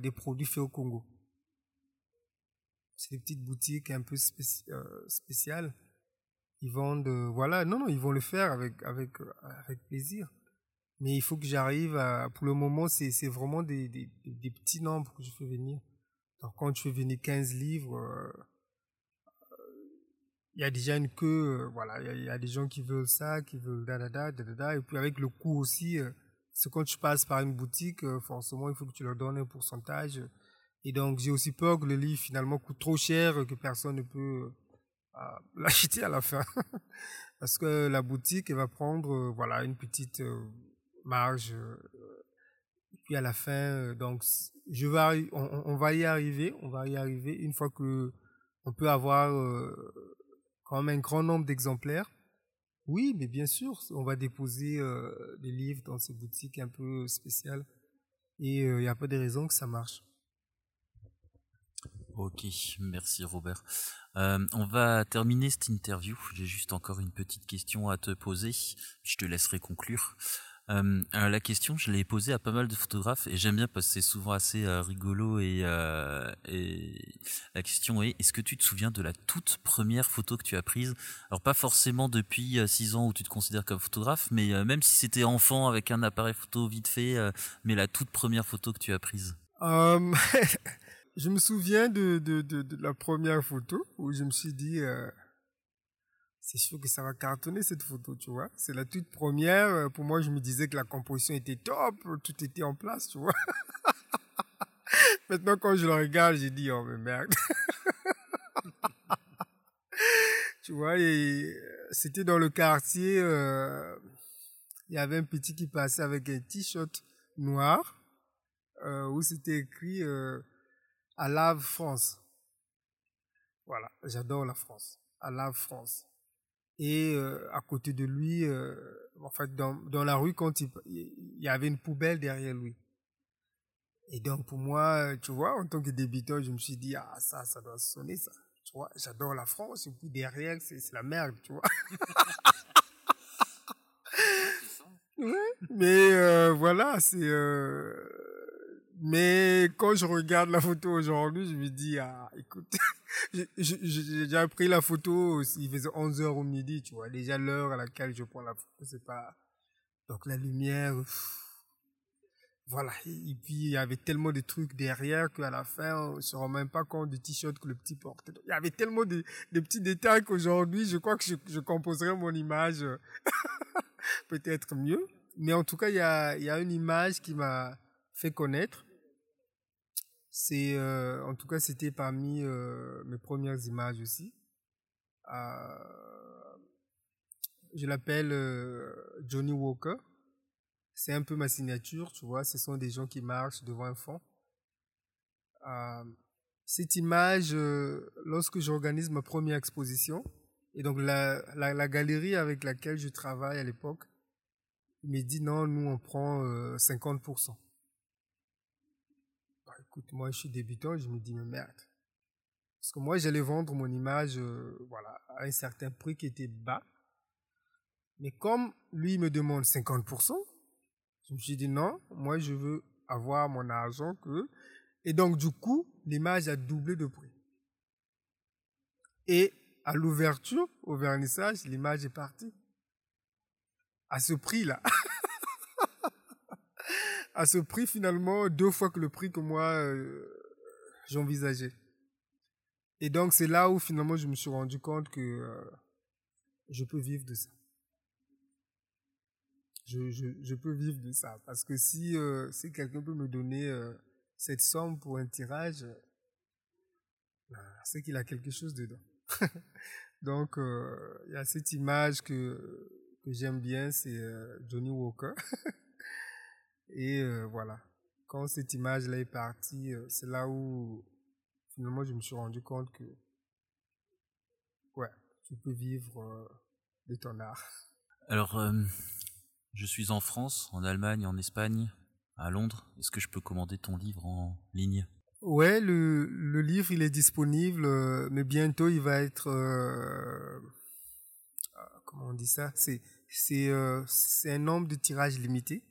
des produits faits au Congo. C'est des petites boutiques un peu spéciales ils vendent, voilà, non, non, ils vont le faire avec, avec, avec plaisir. Mais il faut que j'arrive à, pour le moment, c'est, vraiment des, des, des, petits nombres que je fais venir. Donc, quand je fais venir 15 livres, euh, il y a déjà une queue, euh, voilà, il y, a, des gens qui veulent ça, qui veulent da da da da et puis avec le coût aussi, euh, c'est quand tu passes par une boutique, forcément, il faut que tu leur donnes un pourcentage. Et donc, j'ai aussi peur que le livre finalement coûte trop cher, que personne ne peut l'acheter à la fin. Parce que la boutique, elle va prendre, euh, voilà, une petite euh, marge. Euh, et puis à la fin, donc, je vais, on, va y arriver, on va y arriver une fois que on peut avoir quand même un grand nombre d'exemplaires. Oui, mais bien sûr, on va déposer des livres dans ces boutiques un peu spéciales. Et il n'y a pas de raison que ça marche. Ok, merci Robert. Euh, on va terminer cette interview. J'ai juste encore une petite question à te poser. Je te laisserai conclure. Euh, la question, je l'ai posée à pas mal de photographes et j'aime bien parce que c'est souvent assez euh, rigolo et, euh, et la question est est-ce que tu te souviens de la toute première photo que tu as prise? Alors pas forcément depuis 6 ans où tu te considères comme photographe, mais même si c'était enfant avec un appareil photo vite fait, mais la toute première photo que tu as prise? je me souviens de, la première photo où je me suis dit c'est sûr que ça va cartonner cette photo, tu vois. C'est la toute première. Euh, pour moi, je me disais que la composition était top, tout était en place, tu vois. Maintenant, quand je le regarde, j'ai dit, oh, mais merde. tu vois, euh, c'était dans le quartier, euh, il y avait un petit qui passait avec un t-shirt noir, où c'était écrit à Lave France. Voilà, j'adore la France. À Lave France et euh, à côté de lui, euh, en fait, dans, dans la rue, quand il, il, y avait une poubelle derrière lui. Et donc, pour moi, tu vois, en tant que débutant, je me suis dit, ah, ça, ça doit sonner, ça. Tu vois, j'adore la France, et puis derrière, c'est la merde, tu vois. ouais, mais euh, voilà, c'est mais quand je regarde la photo aujourd'hui, je me dis, ah, écoute, j'ai déjà pris la photo, il faisait 11 heures au midi, tu vois, déjà l'heure à laquelle je prends la photo, c'est pas... Donc la lumière, voilà. Et puis il y avait tellement de trucs derrière qu'à la fin, on ne se rend même pas compte du t-shirt que le petit portait. Il y avait tellement de, petits détails qu'aujourd'hui, je crois que je, composerai mon image peut-être mieux. Mais en tout cas, il y a une image qui m'a fait connaître c'est, euh, en tout cas, c'était parmi euh, mes premières images aussi. Euh, je l'appelle Johnny Walker. C'est un peu ma signature, tu vois. Ce sont des gens qui marchent devant un fond. cette image, lorsque j'organise ma première exposition, et donc la, la, la, galerie avec laquelle je travaille à l'époque, me dit non, nous on prend 50% écoute, moi je suis débutant, je me dis, mais merde. Parce que moi j'allais vendre mon image euh, voilà, à un certain prix qui était bas. Mais comme lui me demande 50%, je me suis dit non, moi je veux avoir mon argent que. Et donc du coup, l'image a doublé de prix. Et à l'ouverture, au vernissage, l'image est partie. À ce prix-là. à ce prix finalement deux fois que le prix que moi euh, j'envisageais. Et donc c'est là où finalement je me suis rendu compte que euh, je peux vivre de ça. Je, je, peux vivre de ça. Parce que si, euh, si quelqu'un peut me donner cette somme pour un tirage, ben, c'est qu'il a quelque chose dedans. donc il y a cette image que, que j'aime bien, c'est Johnny Walker. Et euh, voilà, quand cette image-là est partie, euh, c'est là où finalement je me suis rendu compte que, ouais, tu peux vivre euh, de ton art. Alors, je suis en France, en Allemagne, en Espagne, à Londres. Est-ce que je peux commander ton livre en ligne? Ouais, le, le livre il est disponible, mais bientôt il va être, comment on dit ça? C'est c'est c'est un nombre de tirages limité.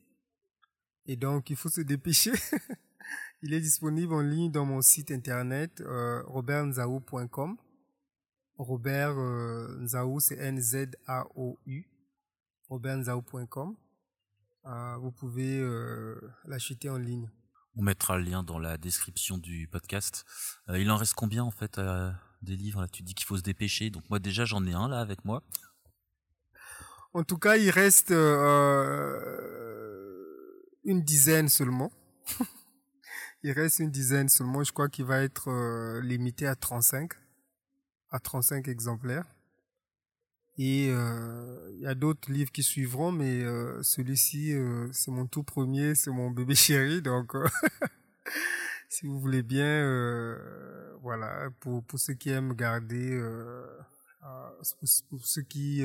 Et donc, il faut se dépêcher. il est disponible en ligne dans mon site internet euh, robertnzao.com. Robert euh, Nzao, c'est N-Z-A-O-U. robertnzao.com. Euh, vous pouvez euh, l'acheter en ligne. On mettra le lien dans la description du podcast. Euh, il en reste combien en fait des livres là? Tu dis qu'il faut se dépêcher. Donc moi déjà j'en ai un là avec moi. En tout cas, il reste une dizaine seulement. il reste une dizaine seulement. Je crois qu'il va être euh, limité à 35, à 35 exemplaires. Et euh, il y a d'autres livres qui suivront, mais euh, celui-ci, c'est mon tout premier, c'est mon bébé chéri. Donc, si vous voulez bien, voilà, pour, pour ceux qui aiment garder, pour, ceux qui,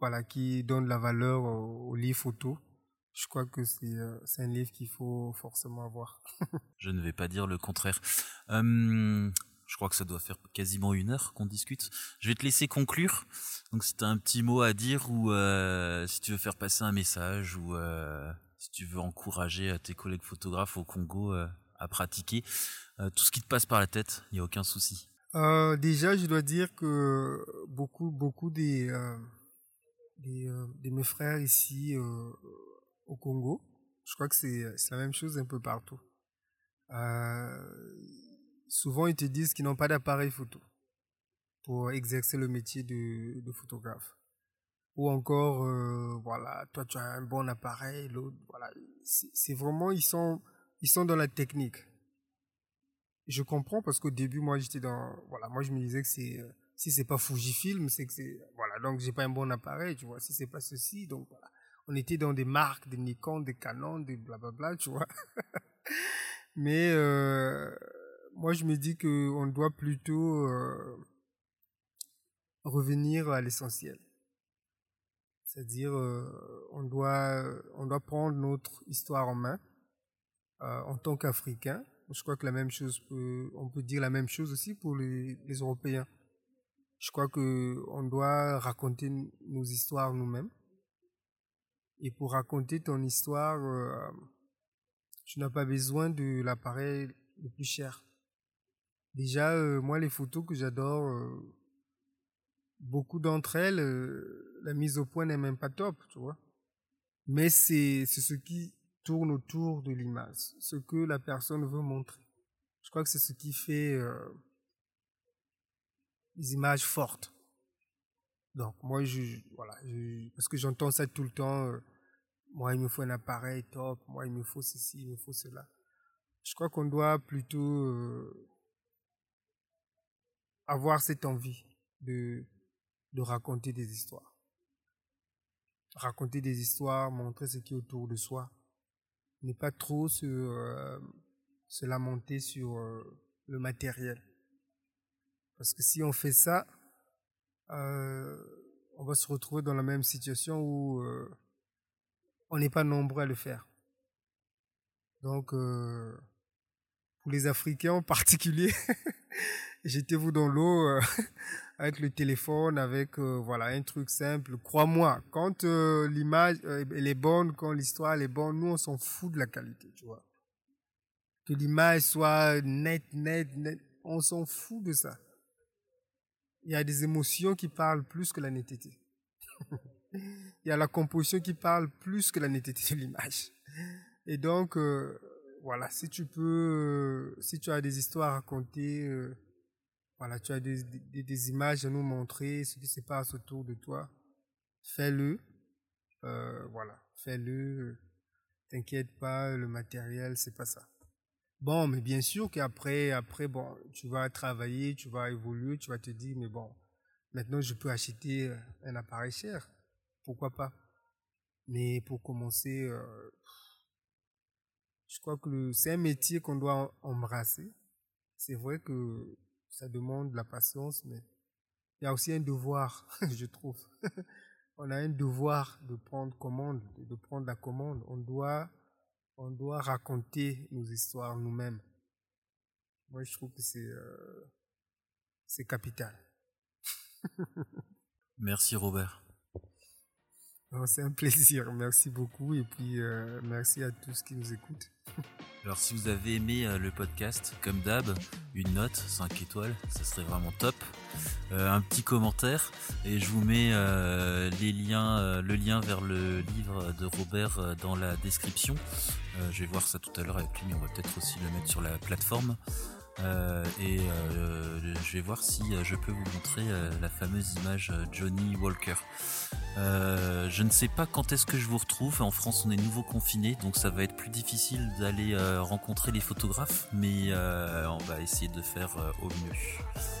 voilà, qui donnent la valeur aux, aux livres photos, je crois que euh, c'est un livre qu'il faut forcément avoir. je ne vais pas dire le contraire. Euh, je crois que ça doit faire quasiment une heure qu'on discute. Je vais te laisser conclure. Donc si tu as un petit mot à dire ou euh, si tu veux faire passer un message ou euh, si tu veux encourager tes collègues photographes au Congo euh, à pratiquer, tout ce qui te passe par la tête, il n'y a aucun souci. déjà, je dois dire que beaucoup, beaucoup des, des, de mes frères ici au Congo, je crois que c'est la même chose un peu partout. souvent, ils te disent qu'ils n'ont pas d'appareil photo pour exercer le métier de, photographe. Ou encore, euh, voilà, toi tu as un bon appareil, l'autre, voilà. C'est vraiment, ils sont, ils sont dans la technique. Je comprends parce qu'au début, moi j'étais dans, voilà, moi je me disais que c'est, euh, si c'est pas Fujifilm, c'est que c'est, voilà, donc j'ai pas un bon appareil, tu vois. Si c'est pas ceci, donc voilà. On était dans des marques, des Nikon, des Canon, des blablabla, tu vois. Mais euh, moi je me dis que on doit plutôt euh, revenir à l'essentiel. C'est-à-dire, euh, on, doit, on prendre notre histoire en main en tant qu'Africains. Je crois que la même chose peut, on peut dire la même chose aussi pour les, les Européens. Je crois que on doit raconter nos histoires nous-mêmes. Et pour raconter ton histoire, euh, tu n'as pas besoin de l'appareil le plus cher. Déjà, moi, les photos que j'adore, beaucoup d'entre elles, euh, la mise au point n'est même pas top, tu vois. Mais c'est ce qui tourne autour de l'image, ce que la personne veut montrer. Je crois que c'est ce qui fait euh, les images fortes. Donc moi, je, voilà, parce que j'entends ça tout le temps. Euh, moi, il me faut un appareil top. Moi, il me faut ceci, il me faut cela. Je crois qu'on doit plutôt avoir cette envie de de raconter des histoires. Raconter des histoires, montrer ce qui est autour de soi. Ne pas trop se, euh, se lamenter sur euh, le matériel. Parce que si on fait ça, euh, on va se retrouver dans la même situation où on n'est pas nombreux à le faire. Donc, pour les Africains en particulier, jetez-vous dans l'eau avec le téléphone, avec euh, voilà un truc simple. Crois-moi, quand euh, l'image euh, elle est bonne, quand l'histoire est bonne, nous on s'en fout de la qualité, tu vois. Que l'image soit nette, nette, nette, on s'en fout de ça. Il y a des émotions qui parlent plus que la netteté. Il y a la composition qui parle plus que la netteté de l'image. Et donc, voilà, si tu peux, si tu as des histoires à raconter, voilà, tu as des, images à nous montrer, ce qui se passe autour de toi. Fais-le. Euh, voilà, fais-le. T'inquiète pas, le matériel, c'est pas ça. Bon, mais bien sûr qu'après, après, bon, tu vas travailler, tu vas évoluer, tu vas te dire, mais bon, maintenant je peux acheter euh, un appareil cher. Pourquoi pas? Mais pour commencer, euh, je crois que c'est un métier qu'on doit embrasser. C'est vrai que ça demande de la patience, mais il y a aussi un devoir, je trouve. on a un devoir de prendre commande, de prendre la commande. On doit, on doit raconter nos histoires nous-mêmes. Moi, je trouve que c'est, euh, c'est capital. Merci Robert. C'est un plaisir, merci beaucoup et puis euh, merci à tous qui nous écoutent. Alors si vous avez aimé euh, le podcast, comme d'hab, une note, 5 étoiles, ça serait vraiment top. Euh, un petit commentaire et je vous mets les liens, le lien vers le livre de Robert dans la description. je vais voir ça tout à l'heure avec lui, mais on va peut-être aussi le mettre sur la plateforme. Euh, et euh, je vais voir si euh, je peux vous montrer la fameuse image Johnny Walker. je ne sais pas quand est-ce que je vous retrouve. En France, on est nouveau confiné, donc ça va être plus difficile d'aller rencontrer les photographes, mais on va essayer de faire au mieux.